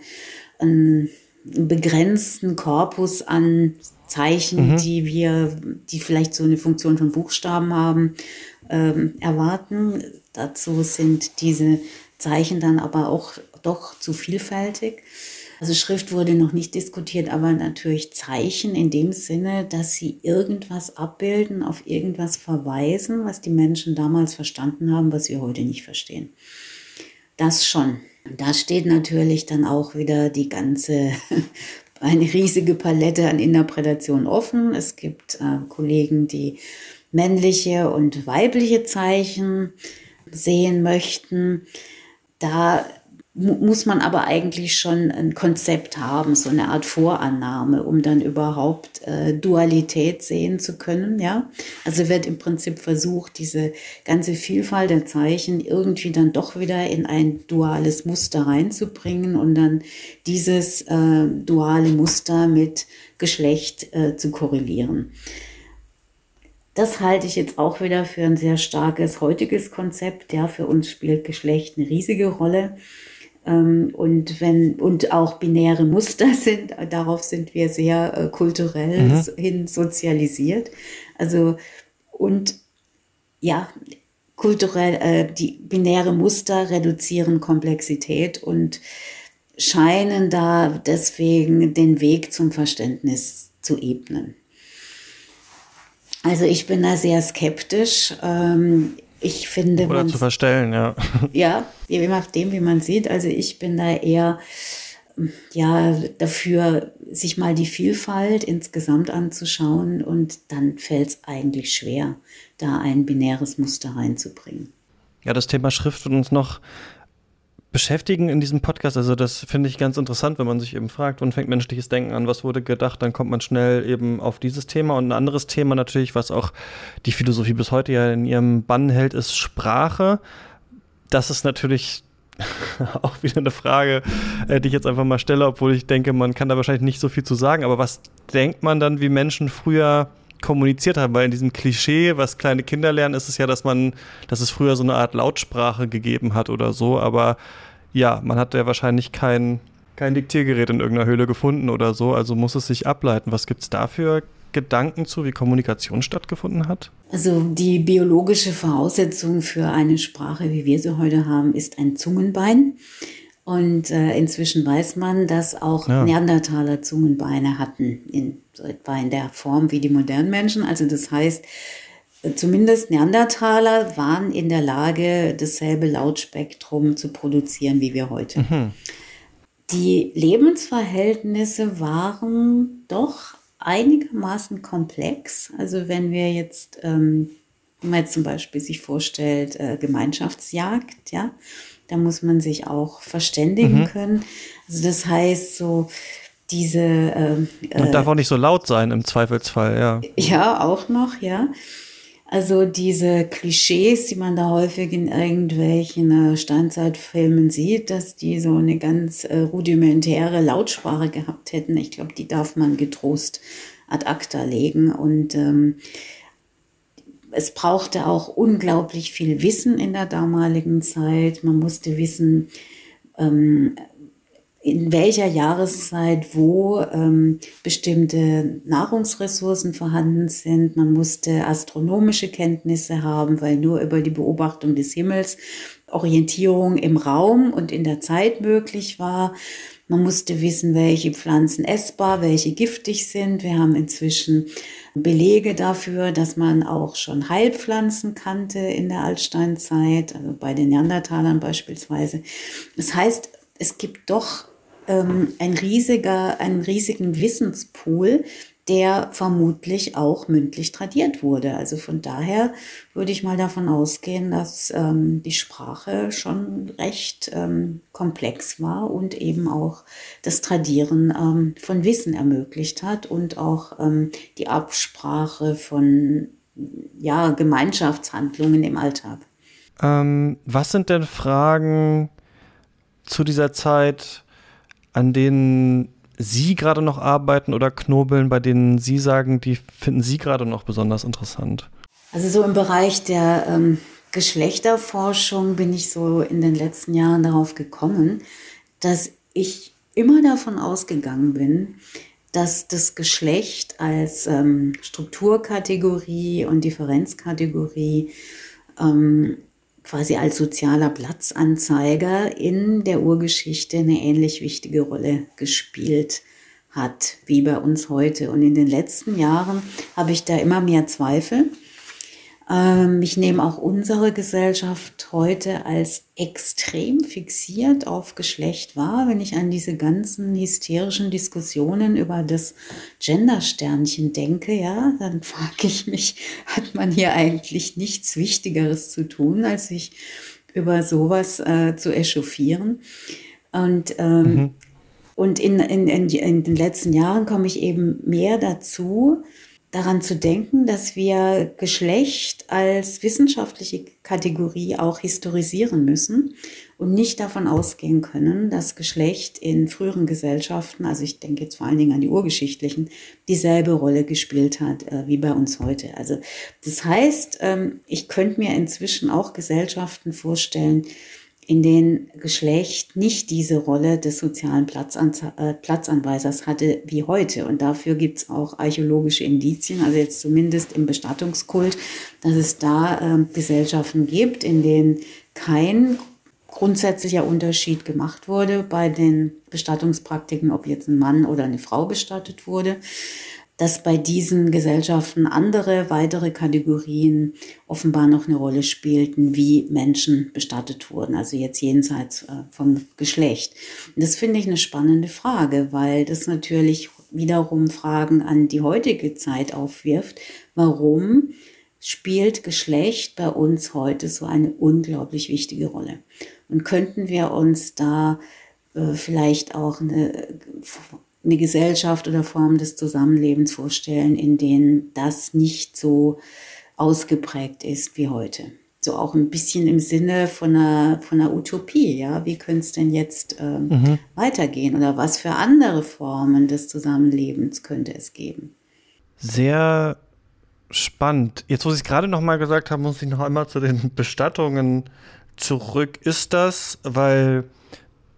ein begrenzten Korpus an Zeichen, mhm. die wir, die vielleicht so eine Funktion von Buchstaben haben, ähm, erwarten. Dazu sind diese Zeichen dann aber auch doch zu vielfältig. Also Schrift wurde noch nicht diskutiert, aber natürlich Zeichen in dem Sinne, dass sie irgendwas abbilden, auf irgendwas verweisen, was die Menschen damals verstanden haben, was wir heute nicht verstehen. Das schon. Da steht natürlich dann auch wieder die ganze, eine riesige Palette an Interpretation offen. Es gibt äh, Kollegen, die männliche und weibliche Zeichen sehen möchten. Da muss man aber eigentlich schon ein Konzept haben, so eine Art Vorannahme, um dann überhaupt äh, Dualität sehen zu können. Ja, also wird im Prinzip versucht, diese ganze Vielfalt der Zeichen irgendwie dann doch wieder in ein duales Muster reinzubringen und dann dieses äh, duale Muster mit Geschlecht äh, zu korrelieren. Das halte ich jetzt auch wieder für ein sehr starkes heutiges Konzept. Ja, für uns spielt Geschlecht eine riesige Rolle. Ähm, und wenn, und auch binäre Muster sind, darauf sind wir sehr äh, kulturell mhm. hin sozialisiert. Also, und ja, kulturell, äh, die binäre Muster reduzieren Komplexität und scheinen da deswegen den Weg zum Verständnis zu ebnen. Also ich bin da sehr skeptisch. Ähm, ich finde. Oder zu verstellen, ja. Ja, je nachdem, wie man sieht. Also ich bin da eher ja dafür, sich mal die Vielfalt insgesamt anzuschauen und dann fällt es eigentlich schwer, da ein binäres Muster reinzubringen. Ja, das Thema Schrift wird uns noch beschäftigen in diesem Podcast. Also das finde ich ganz interessant, wenn man sich eben fragt, wann fängt menschliches Denken an, was wurde gedacht, dann kommt man schnell eben auf dieses Thema. Und ein anderes Thema natürlich, was auch die Philosophie bis heute ja in ihrem Bann hält, ist Sprache. Das ist natürlich auch wieder eine Frage, äh, die ich jetzt einfach mal stelle, obwohl ich denke, man kann da wahrscheinlich nicht so viel zu sagen. Aber was denkt man dann, wie Menschen früher kommuniziert haben, weil in diesem Klischee, was kleine Kinder lernen, ist es ja, dass man, dass es früher so eine Art Lautsprache gegeben hat oder so, aber ja, man hat ja wahrscheinlich kein, kein Diktiergerät in irgendeiner Höhle gefunden oder so, also muss es sich ableiten. Was gibt es da für Gedanken zu, wie Kommunikation stattgefunden hat? Also die biologische Voraussetzung für eine Sprache, wie wir sie heute haben, ist ein Zungenbein. Und äh, inzwischen weiß man, dass auch ja. Neandertaler Zungenbeine hatten, in, so etwa in der Form wie die modernen Menschen. Also das heißt, äh, zumindest Neandertaler waren in der Lage, dasselbe Lautspektrum zu produzieren wie wir heute. Mhm. die Lebensverhältnisse waren doch einigermaßen komplex. Also wenn wir jetzt, ähm, wenn man jetzt zum Beispiel sich vorstellt, äh, Gemeinschaftsjagd, ja, da muss man sich auch verständigen mhm. können. Also das heißt so, diese. Äh, Und darf auch nicht so laut sein im Zweifelsfall, ja. Ja, auch noch, ja. Also diese Klischees, die man da häufig in irgendwelchen äh, Steinzeitfilmen sieht, dass die so eine ganz äh, rudimentäre Lautsprache gehabt hätten, ich glaube, die darf man getrost ad acta legen. Und ähm, es brauchte auch unglaublich viel Wissen in der damaligen Zeit. Man musste wissen, ähm, in welcher Jahreszeit wo ähm, bestimmte Nahrungsressourcen vorhanden sind. Man musste astronomische Kenntnisse haben, weil nur über die Beobachtung des Himmels Orientierung im Raum und in der Zeit möglich war. Man musste wissen, welche Pflanzen essbar, welche giftig sind. Wir haben inzwischen Belege dafür, dass man auch schon Heilpflanzen kannte in der Altsteinzeit, also bei den Neandertalern beispielsweise. Das heißt, es gibt doch ähm, ein riesiger, einen riesigen Wissenspool, der vermutlich auch mündlich tradiert wurde. Also von daher würde ich mal davon ausgehen, dass ähm, die Sprache schon recht ähm, komplex war und eben auch das Tradieren ähm, von Wissen ermöglicht hat und auch ähm, die Absprache von ja, Gemeinschaftshandlungen im Alltag. Ähm, was sind denn Fragen zu dieser Zeit, an denen Sie gerade noch arbeiten oder knobeln, bei denen Sie sagen, die finden Sie gerade noch besonders interessant? Also so im Bereich der ähm, Geschlechterforschung bin ich so in den letzten Jahren darauf gekommen, dass ich immer davon ausgegangen bin, dass das Geschlecht als ähm, Strukturkategorie und Differenzkategorie ähm, quasi als sozialer Platzanzeiger in der Urgeschichte eine ähnlich wichtige Rolle gespielt hat wie bei uns heute. Und in den letzten Jahren habe ich da immer mehr Zweifel ich nehme auch unsere Gesellschaft heute als extrem fixiert auf Geschlecht wahr. Wenn ich an diese ganzen hysterischen Diskussionen über das Gendersternchen denke, ja, dann frage ich mich, hat man hier eigentlich nichts Wichtigeres zu tun, als sich über sowas äh, zu echauffieren? Und ähm, mhm. Und in, in, in, in den letzten Jahren komme ich eben mehr dazu, daran zu denken, dass wir Geschlecht als wissenschaftliche Kategorie auch historisieren müssen und nicht davon ausgehen können, dass Geschlecht in früheren Gesellschaften, also ich denke jetzt vor allen Dingen an die urgeschichtlichen, dieselbe Rolle gespielt hat äh, wie bei uns heute. Also das heißt, ähm, ich könnte mir inzwischen auch Gesellschaften vorstellen, in denen Geschlecht nicht diese Rolle des sozialen äh, Platzanweisers hatte wie heute. Und dafür gibt es auch archäologische Indizien, also jetzt zumindest im Bestattungskult, dass es da äh, Gesellschaften gibt, in denen kein grundsätzlicher Unterschied gemacht wurde bei den Bestattungspraktiken, ob jetzt ein Mann oder eine Frau bestattet wurde dass bei diesen Gesellschaften andere weitere Kategorien offenbar noch eine Rolle spielten, wie Menschen bestattet wurden, also jetzt jenseits äh, vom Geschlecht. Und das finde ich eine spannende Frage, weil das natürlich wiederum Fragen an die heutige Zeit aufwirft. Warum spielt Geschlecht bei uns heute so eine unglaublich wichtige Rolle? Und könnten wir uns da äh, vielleicht auch eine eine Gesellschaft oder Form des Zusammenlebens vorstellen, in denen das nicht so ausgeprägt ist wie heute. So auch ein bisschen im Sinne von einer, von einer Utopie, ja. Wie könnte es denn jetzt ähm, mhm. weitergehen? Oder was für andere Formen des Zusammenlebens könnte es geben? Sehr spannend. Jetzt, wo Sie es gerade noch mal gesagt haben, muss ich noch einmal zu den Bestattungen zurück. Ist das, weil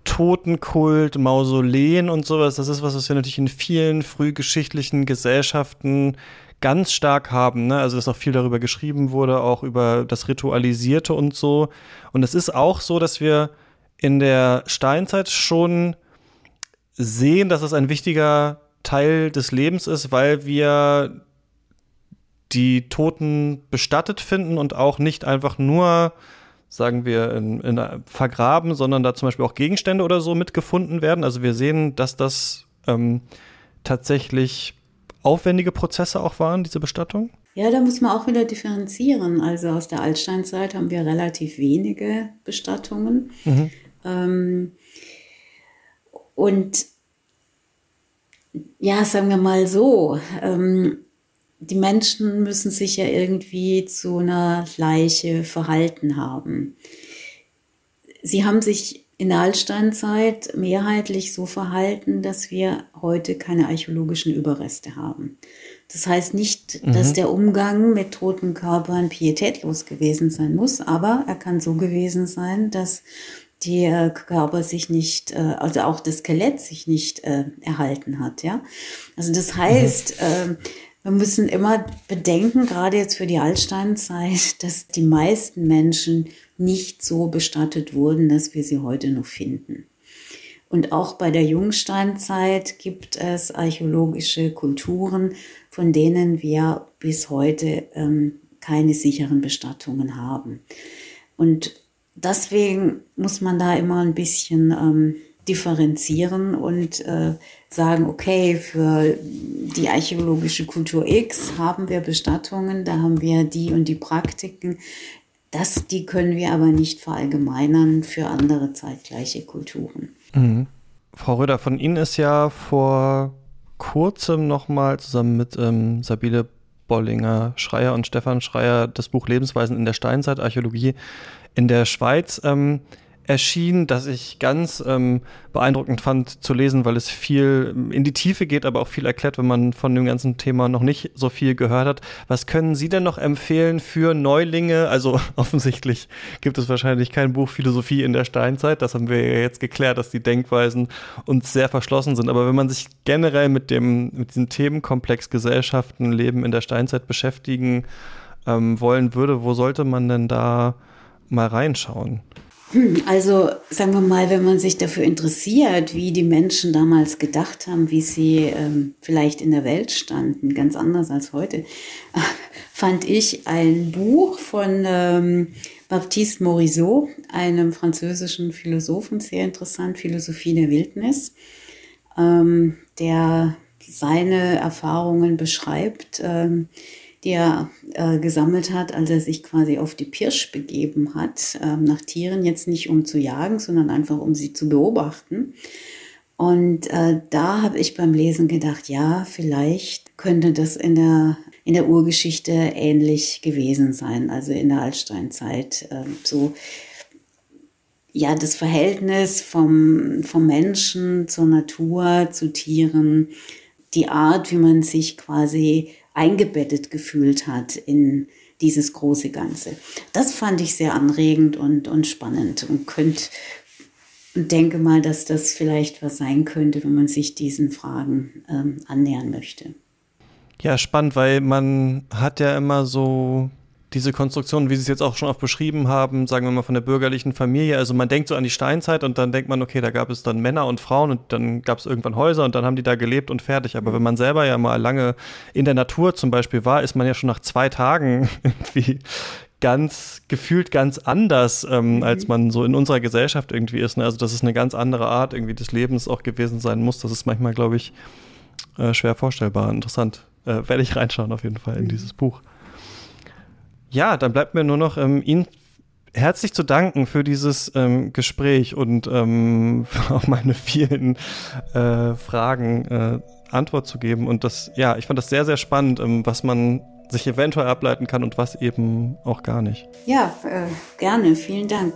Totenkult, Mausoleen und sowas, das ist was, was wir natürlich in vielen frühgeschichtlichen Gesellschaften ganz stark haben. Ne? Also, dass auch viel darüber geschrieben wurde, auch über das Ritualisierte und so. Und es ist auch so, dass wir in der Steinzeit schon sehen, dass es ein wichtiger Teil des Lebens ist, weil wir die Toten bestattet finden und auch nicht einfach nur sagen wir, in, in vergraben, sondern da zum Beispiel auch Gegenstände oder so mitgefunden werden. Also wir sehen, dass das ähm, tatsächlich aufwendige Prozesse auch waren, diese Bestattung. Ja, da muss man auch wieder differenzieren. Also aus der Altsteinzeit haben wir relativ wenige Bestattungen. Mhm. Ähm, und ja, sagen wir mal so, ähm, die Menschen müssen sich ja irgendwie zu einer Leiche verhalten haben. Sie haben sich in der Altsteinzeit mehrheitlich so verhalten, dass wir heute keine archäologischen Überreste haben. Das heißt nicht, mhm. dass der Umgang mit toten Körpern pietätlos gewesen sein muss, aber er kann so gewesen sein, dass der Körper sich nicht, äh, also auch das Skelett sich nicht äh, erhalten hat, ja. Also das heißt, mhm. äh, wir müssen immer bedenken, gerade jetzt für die Altsteinzeit, dass die meisten Menschen nicht so bestattet wurden, dass wir sie heute noch finden. Und auch bei der Jungsteinzeit gibt es archäologische Kulturen, von denen wir bis heute ähm, keine sicheren Bestattungen haben. Und deswegen muss man da immer ein bisschen ähm, differenzieren und äh, sagen, okay, für die archäologische Kultur X haben wir Bestattungen, da haben wir die und die Praktiken. Das, die können wir aber nicht verallgemeinern für andere zeitgleiche Kulturen. Mhm. Frau Röder, von Ihnen ist ja vor kurzem nochmal zusammen mit ähm, Sabine Bollinger Schreier und Stefan Schreier das Buch Lebensweisen in der Steinzeit Archäologie in der Schweiz ähm, erschien, das ich ganz ähm, beeindruckend fand zu lesen, weil es viel in die Tiefe geht, aber auch viel erklärt, wenn man von dem ganzen Thema noch nicht so viel gehört hat. Was können Sie denn noch empfehlen für Neulinge? Also offensichtlich gibt es wahrscheinlich kein Buch Philosophie in der Steinzeit. Das haben wir ja jetzt geklärt, dass die Denkweisen uns sehr verschlossen sind. Aber wenn man sich generell mit dem, mit diesem Themenkomplex Gesellschaften, Leben in der Steinzeit beschäftigen ähm, wollen würde, wo sollte man denn da mal reinschauen? Also sagen wir mal, wenn man sich dafür interessiert, wie die Menschen damals gedacht haben, wie sie ähm, vielleicht in der Welt standen, ganz anders als heute, fand ich ein Buch von ähm, Baptiste Morisot, einem französischen Philosophen, sehr interessant, Philosophie der Wildnis, ähm, der seine Erfahrungen beschreibt. Ähm, die er äh, gesammelt hat, als er sich quasi auf die Pirsch begeben hat, äh, nach Tieren, jetzt nicht um zu jagen, sondern einfach um sie zu beobachten. Und äh, da habe ich beim Lesen gedacht, ja, vielleicht könnte das in der, in der Urgeschichte ähnlich gewesen sein, also in der Altsteinzeit. Äh, so, ja, das Verhältnis vom, vom Menschen zur Natur, zu Tieren, die Art, wie man sich quasi eingebettet gefühlt hat in dieses große Ganze. Das fand ich sehr anregend und, und spannend und könnt, denke mal, dass das vielleicht was sein könnte, wenn man sich diesen Fragen ähm, annähern möchte. Ja, spannend, weil man hat ja immer so diese Konstruktion, wie Sie es jetzt auch schon oft beschrieben haben, sagen wir mal von der bürgerlichen Familie. Also man denkt so an die Steinzeit und dann denkt man, okay, da gab es dann Männer und Frauen und dann gab es irgendwann Häuser und dann haben die da gelebt und fertig. Aber wenn man selber ja mal lange in der Natur zum Beispiel war, ist man ja schon nach zwei Tagen irgendwie ganz gefühlt ganz anders, ähm, mhm. als man so in unserer Gesellschaft irgendwie ist. Ne? Also dass es eine ganz andere Art irgendwie des Lebens auch gewesen sein muss. Das ist manchmal, glaube ich, äh, schwer vorstellbar. Interessant. Äh, Werde ich reinschauen auf jeden Fall in mhm. dieses Buch. Ja, dann bleibt mir nur noch ähm, Ihnen herzlich zu danken für dieses ähm, Gespräch und ähm, auf meine vielen äh, Fragen äh, Antwort zu geben. Und das, ja, ich fand das sehr, sehr spannend, ähm, was man sich eventuell ableiten kann und was eben auch gar nicht. Ja, äh, gerne. Vielen Dank.